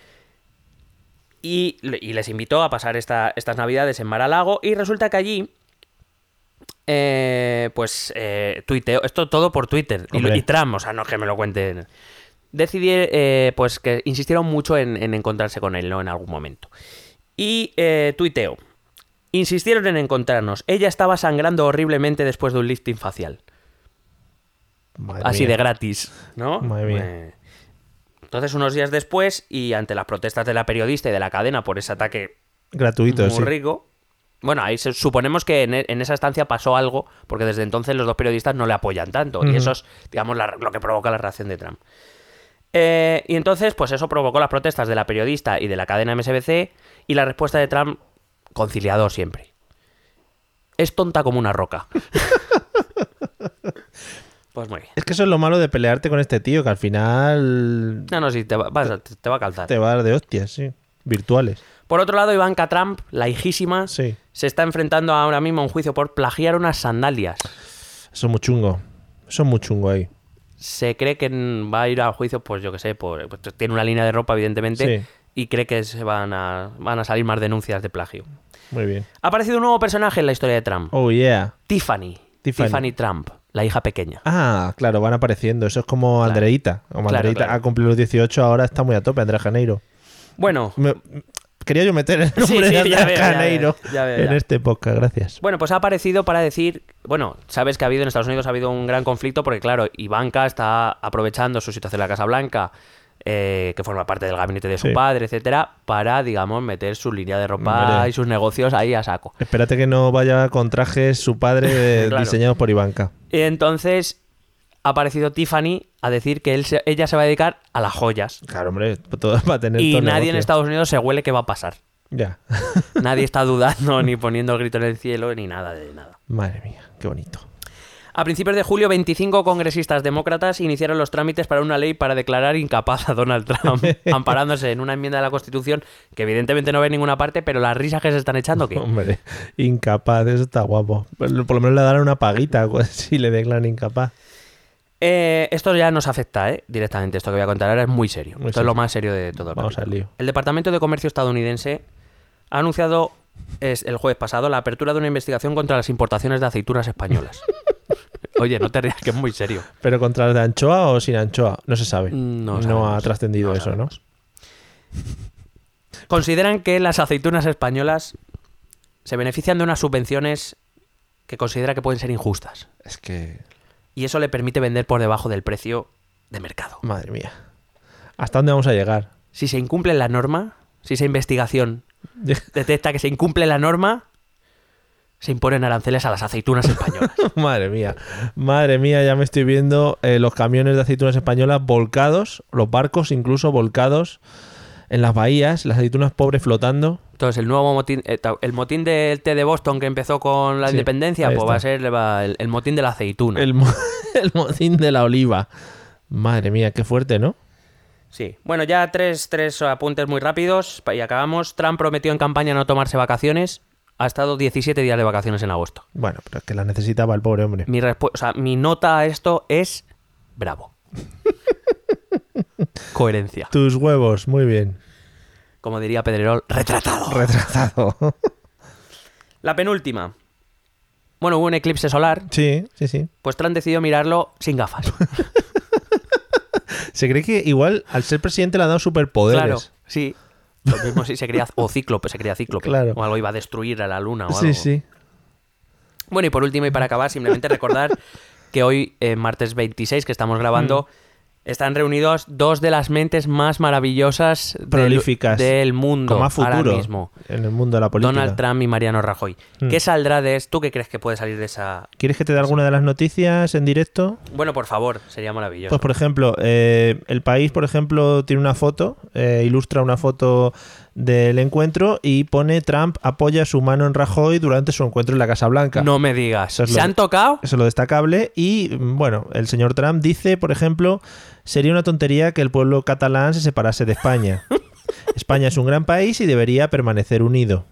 Y, y les invitó a pasar esta- estas navidades en Mar-a-Lago, y resulta que allí eh, pues eh, tuiteo, esto todo por Twitter. Y, Hombre. y Trump, o sea, no que me lo cuenten. Decidí, eh, pues que insistieron mucho en, en encontrarse con él, ¿no? En algún momento. Y tuiteo. Insistieron en encontrarnos. Ella estaba sangrando horriblemente después de un lifting facial. Madre Así mía. de gratis, ¿no? Madre mía. Eh, Entonces, unos días después, y ante las protestas de la periodista y de la cadena por ese ataque Gratuito, muy sí. rico. Bueno, ahí se- suponemos que en, e- en esa estancia pasó algo, porque desde entonces los dos periodistas no le apoyan tanto. Y eso es, digamos, la- lo que provoca la reacción de Trump. Eh, y entonces, pues eso provocó las protestas de la periodista y de la cadena MSBC, y la respuesta de Trump, conciliador siempre. Es tonta como una roca. pues muy bien. Es que eso es lo malo de pelearte con este tío, que al final No, no, sí, te va, vas a- te va a calzar. te va a dar de hostias, sí. Virtuales. Por otro lado, Ivanka Trump, la hijísima, Sí. se está enfrentando ahora mismo a un juicio por plagiar unas sandalias. Eso es muy chungo. Eso es muy chungo ahí. se cree que va a ir al juicio, pues yo que sé, por, pues tiene una línea de ropa, evidentemente, Sí. Y cree que se van a, van a salir más denuncias de plagio. Muy bien. Ha aparecido un nuevo personaje en la historia de Trump, Oh, yeah. Tiffany. Tiffany. Tiffany. Trump, la hija pequeña. Ah, claro, van apareciendo. Eso es como Claro. Andreita. Como Claro, Andreita claro. ha cumplido los 18, ahora está muy a tope, Andrea Janeiro. Bueno, Me- quería yo meter el nombre Sí, sí, de Andrea veo, ya veo, Janeiro ya veo, en este podcast, gracias. bueno, pues ha aparecido para decir, bueno, sabes que ha habido en Estados Unidos ha habido un gran conflicto porque claro, Ivanka está aprovechando su situación en la Casa Blanca, eh, que forma parte del gabinete de su Sí. padre, etcétera, para, digamos, meter su línea de ropa y sus negocios ahí a saco. Espérate que no vaya con trajes su padre Claro. diseñados por Ivanka. Y entonces ha aparecido Tiffany a decir que él se- ella se va a dedicar a las joyas. Claro, hombre, todo va a tener Y todo nadie en. Estados Unidos se huele que va a pasar. Ya. Nadie está dudando ni poniendo el grito en el cielo ni nada de nada. Madre mía, qué bonito. A principios de julio, 25 congresistas demócratas iniciaron los trámites para una ley para declarar incapaz a Donald Trump, amparándose en una enmienda de la Constitución que evidentemente no ve en ninguna parte, pero las risas que se están echando, ¿qué? Hombre, incapaz, eso está guapo. Por lo menos le darán una paguita pues, si le declaran incapaz. Eh, esto ya nos afecta, ¿eh? Directamente. Esto que voy a contar ahora es muy serio. Muy esto serio. es lo más serio de todo el Vamos al lío. El Departamento de Comercio estadounidense ha anunciado es, el jueves pasado la apertura de una investigación contra las importaciones de aceitunas españolas. Oye, no te rías, que es muy serio. ¿Pero contra de anchoa o sin anchoa? No se sabe. No ha trascendido No eso, sabemos. Consideran que las aceitunas españolas se benefician de unas subvenciones que considera que pueden ser injustas. ¿no? Es que, Y eso le permite vender por debajo del precio de mercado. madre mía. ¿Hasta dónde vamos a llegar? Si se incumple la norma, si esa investigación detecta que se incumple la norma, se imponen aranceles a las aceitunas españolas. madre mía. Madre mía, ya me estoy viendo eh, los camiones de aceitunas españolas volcados, los barcos incluso volcados en las bahías, las aceitunas pobres flotando. Entonces, el nuevo motín, eh, el motín del té de Boston que empezó con la Sí, independencia, pues va a ser el, el motín de la aceituna. El, mo- el motín de la oliva. Madre mía, qué fuerte, ¿no? Sí. Bueno, ya tres, tres apuntes muy rápidos y acabamos. Trump prometió en campaña no tomarse vacaciones. Ha estado 17 días de vacaciones en agosto. Bueno, pero es que la necesitaba el pobre hombre. Mi, o sea, mi nota a esto es bravo. Coherencia. Tus huevos, muy bien. Como diría Pedrerol, retratado. Retratado. La penúltima. Bueno, hubo un eclipse solar, sí, sí, sí. pues Trump decidió mirarlo sin gafas. Se cree que igual al ser presidente le ha dado superpoderes. Claro, sí. Lo mismo si se creía, o cíclope, se creía cíclope. Claro. O algo iba a destruir a la luna o algo. Sí, sí. Bueno, y por último, y para acabar, simplemente recordar que hoy, eh, martes 26, que estamos grabando, Mm. Están reunidos dos de las mentes más maravillosas del- Prolíficas. del, mundo ahora mismo. en el mundo de la política. Donald Trump y Mariano Rajoy. Mm. ¿Qué saldrá de esto? ¿Tú qué crees que puede salir de esa...? ¿Quieres que te dé alguna de las noticias en directo? Bueno, por favor, sería maravilloso. Pues por ejemplo, eh, el país, por ejemplo, tiene una foto, eh, ilustra una foto del encuentro y pone Trump apoya su mano en Rajoy durante su encuentro en la Casa Blanca. no me digas. Es ¿Se han tocado? Eso es lo destacable. Y mm, bueno, el señor Trump dice, por ejemplo, sería una tontería que el pueblo catalán se separase de España. España es un gran país y debería permanecer unido.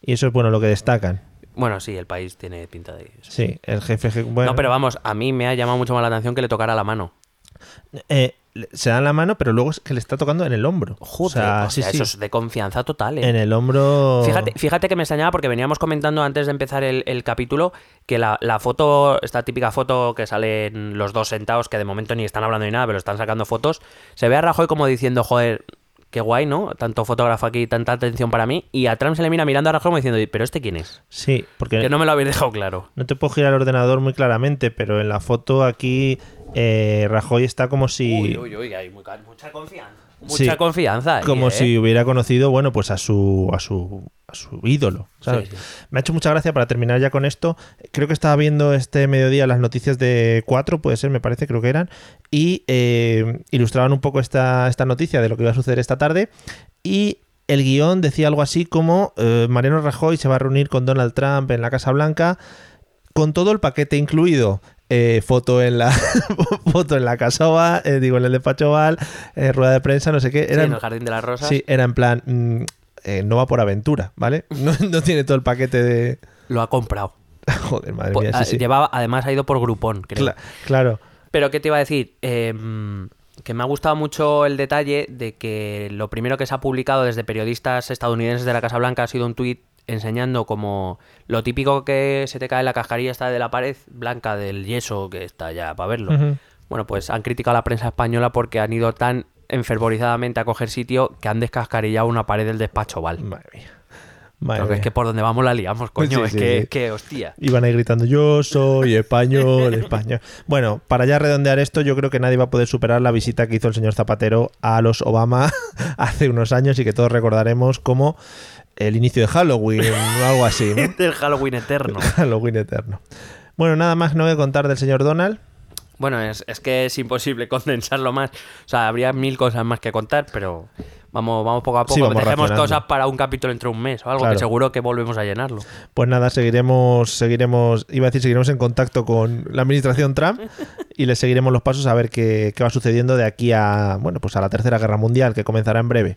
Y eso es bueno lo que destacan. Bueno, sí, el país tiene pinta de eso. Sí, el jefe. Bueno, No, pero vamos, a mí me ha llamado mucho más la atención que le tocara la mano. eh, se dan la mano, pero luego es que le está tocando en el hombro. Joder, o sea, o sí, sea, sí, eso es de confianza total, ¿eh? En el hombro. Fíjate, fíjate que me extrañaba porque veníamos comentando antes de empezar el, el capítulo que la, la foto, esta típica foto que salen los dos sentados, que de momento ni están hablando ni nada, pero están sacando fotos, se ve a Rajoy como diciendo, joder, qué guay, ¿no? Tanto fotógrafo aquí, tanta atención para mí. Y a Trump se le mira mirando a Rajoy como diciendo, ¿pero este quién es? Sí, porque Que no me lo habéis dejado claro. no te puedo girar el ordenador muy claramente, pero en la foto aquí eh, Rajoy está como si. Uy, uy, uy, hay mucha confianza. Mucha Sí, confianza. ahí, como ¿eh? si hubiera conocido, bueno, pues a su a su a su ídolo, ¿sabes? Sí, sí. Me ha hecho mucha gracia para terminar ya con esto. Creo que estaba viendo este mediodía las noticias de 4, puede ser, me parece, creo que eran, y eh, ilustraban un poco esta, esta noticia de lo que iba a suceder esta tarde. Y el guion decía algo así como eh, Mariano Rajoy se va a reunir con Donald Trump en la Casa Blanca con todo el paquete incluido. eh, foto en la foto en la casoba, eh, digo en el despacho Oval, rueda de prensa, no sé qué. Sí, Era en en- el Jardín de las Rosas. Sí, era en plan, mm, eh, no va por aventura, ¿vale? No, no tiene todo el paquete de... Lo ha comprado. Joder, madre Pues, mía, ah, sí, sí. Llevaba, además ha ido por grupón, creo. Cla- claro. Pero ¿qué te iba a decir? Eh, que me ha gustado mucho el detalle de que lo primero que se ha publicado desde periodistas estadounidenses de la Casa Blanca ha sido un tuit enseñando como lo típico que se te cae la cascarilla está de la pared blanca del yeso que está ya para verlo. Bueno, pues han criticado a la prensa española porque han ido tan enfervorizadamente a coger sitio que han descascarillado una pared del despacho Val. Madre mía. Madre Porque es que por donde vamos la liamos, coño. Sí, es sí, que, sí. que, hostia. Iban ahí gritando, yo soy español, español. Bueno, para ya redondear esto, yo creo que nadie va a poder superar la visita que hizo el señor Zapatero a los Obama hace unos años y que todos recordaremos como el inicio de Halloween o algo así, ¿no? Del Halloween eterno. Halloween eterno. Bueno, nada más no voy a contar del señor Donald. Bueno, es, es que es imposible condensarlo más. O sea, habría mil cosas más que contar, pero vamos, vamos poco a poco. Sí, Dejemos cosas para un capítulo entre un mes o algo Claro. que seguro que volvemos a llenarlo. Pues nada, seguiremos, seguiremos, iba a decir, seguiremos en contacto con la administración Trump y le seguiremos los pasos a ver qué, qué va sucediendo de aquí a, bueno, pues a la Tercera Guerra Mundial, que comenzará en breve.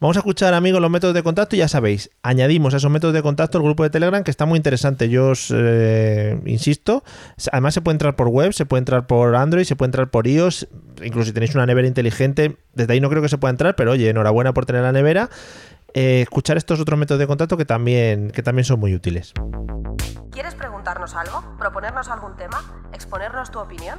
Vamos a escuchar, amigos, los métodos de contacto y ya sabéis, añadimos a esos métodos de contacto el grupo de Telegram, que está muy interesante. Yo os eh, insisto, además se puede entrar por web, se puede entrar por Android, se puede entrar por iOS, incluso si tenéis una nevera inteligente, desde ahí no creo que se pueda entrar, pero oye, enhorabuena por tener la nevera. Eh, escuchar estos otros métodos de contacto que también, que también son muy útiles. ¿Quieres preguntarnos algo? ¿Proponernos algún tema? ¿Exponernos tu opinión?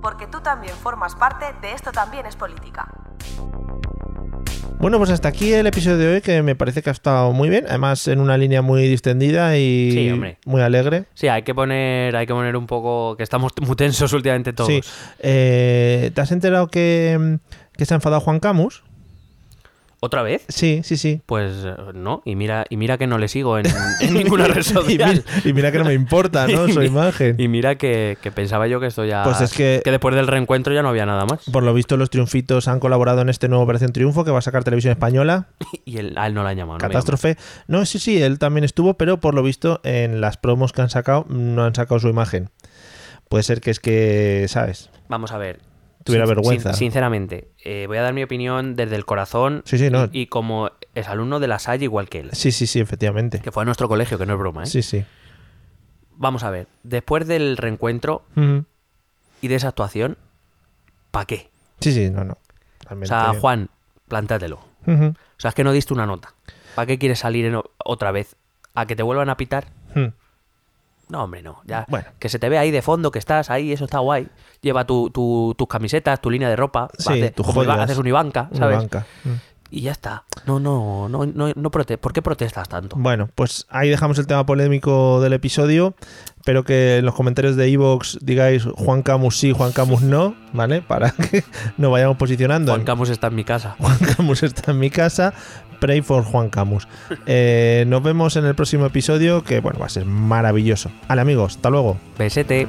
Porque tú también formas parte de Esto también es política. Bueno, pues hasta aquí el episodio de hoy que me parece que ha estado muy bien, además en una línea muy distendida y Sí, muy alegre. Sí, hay que poner, hay que poner un poco que estamos muy tensos últimamente todos. Sí. Eh, ¿Te has enterado que, que se ha enfadado Juan Camus? ¿Otra vez? Sí, sí, sí. Pues eh, no, y mira, y mira que no le sigo en, en ninguna red y, social. mira, y mira que no me importa, ¿no? Su imagen. Y mira que, que pensaba yo que esto ya. Pues es que- después del reencuentro ya no había nada más. Por lo visto, los triunfitos han colaborado en este nuevo Operación Triunfo que va a sacar Televisión Española. Y él, a él no la han llamado. no Catástrofe. No, sí, sí, él también estuvo, pero por lo visto en las promos que han sacado no han sacado su imagen. Puede ser que es que, ¿sabes? Vamos a ver. Tuviera Sin- vergüenza. sin- sinceramente, eh, voy a dar mi opinión desde el corazón. Sí, sí, no. Y, y como es alumno de la Salle igual que él. Sí, sí, sí, efectivamente. Que fue a nuestro colegio, que no es broma, ¿eh? Sí, sí. Vamos a ver. Después del reencuentro y de esa actuación, ¿para qué? Sí, sí, no, no. O Realmente. sea, Juan, plántatelo. Ujú. O sea, es que no diste una nota. ¿Para qué quieres salir en o- otra vez? ¿A que te vuelvan a pitar? Ujú. No, hombre, no. Ya. Bueno. Que se te ve ahí de fondo, que estás ahí, eso está guay. Lleva tu, tu- tus camisetas, tu línea de ropa. Sí, hace- tus joyas. haces un Una ¿sabes? Mm. Y ya está. No, no, no, no, no prote- ¿Por qué protestas tanto? Bueno, pues ahí dejamos el tema polémico del episodio. Espero que en los comentarios de Evox digáis Juan Camus sí, Juan Camus no, ¿vale? Para que nos vayamos posicionando. Juan Camus está en mi casa. Juan Camus está en mi casa. Pray for Juan Camus. Eh, nos vemos en el próximo episodio, que bueno, va a ser maravilloso. Vale, amigos, hasta luego. Besete.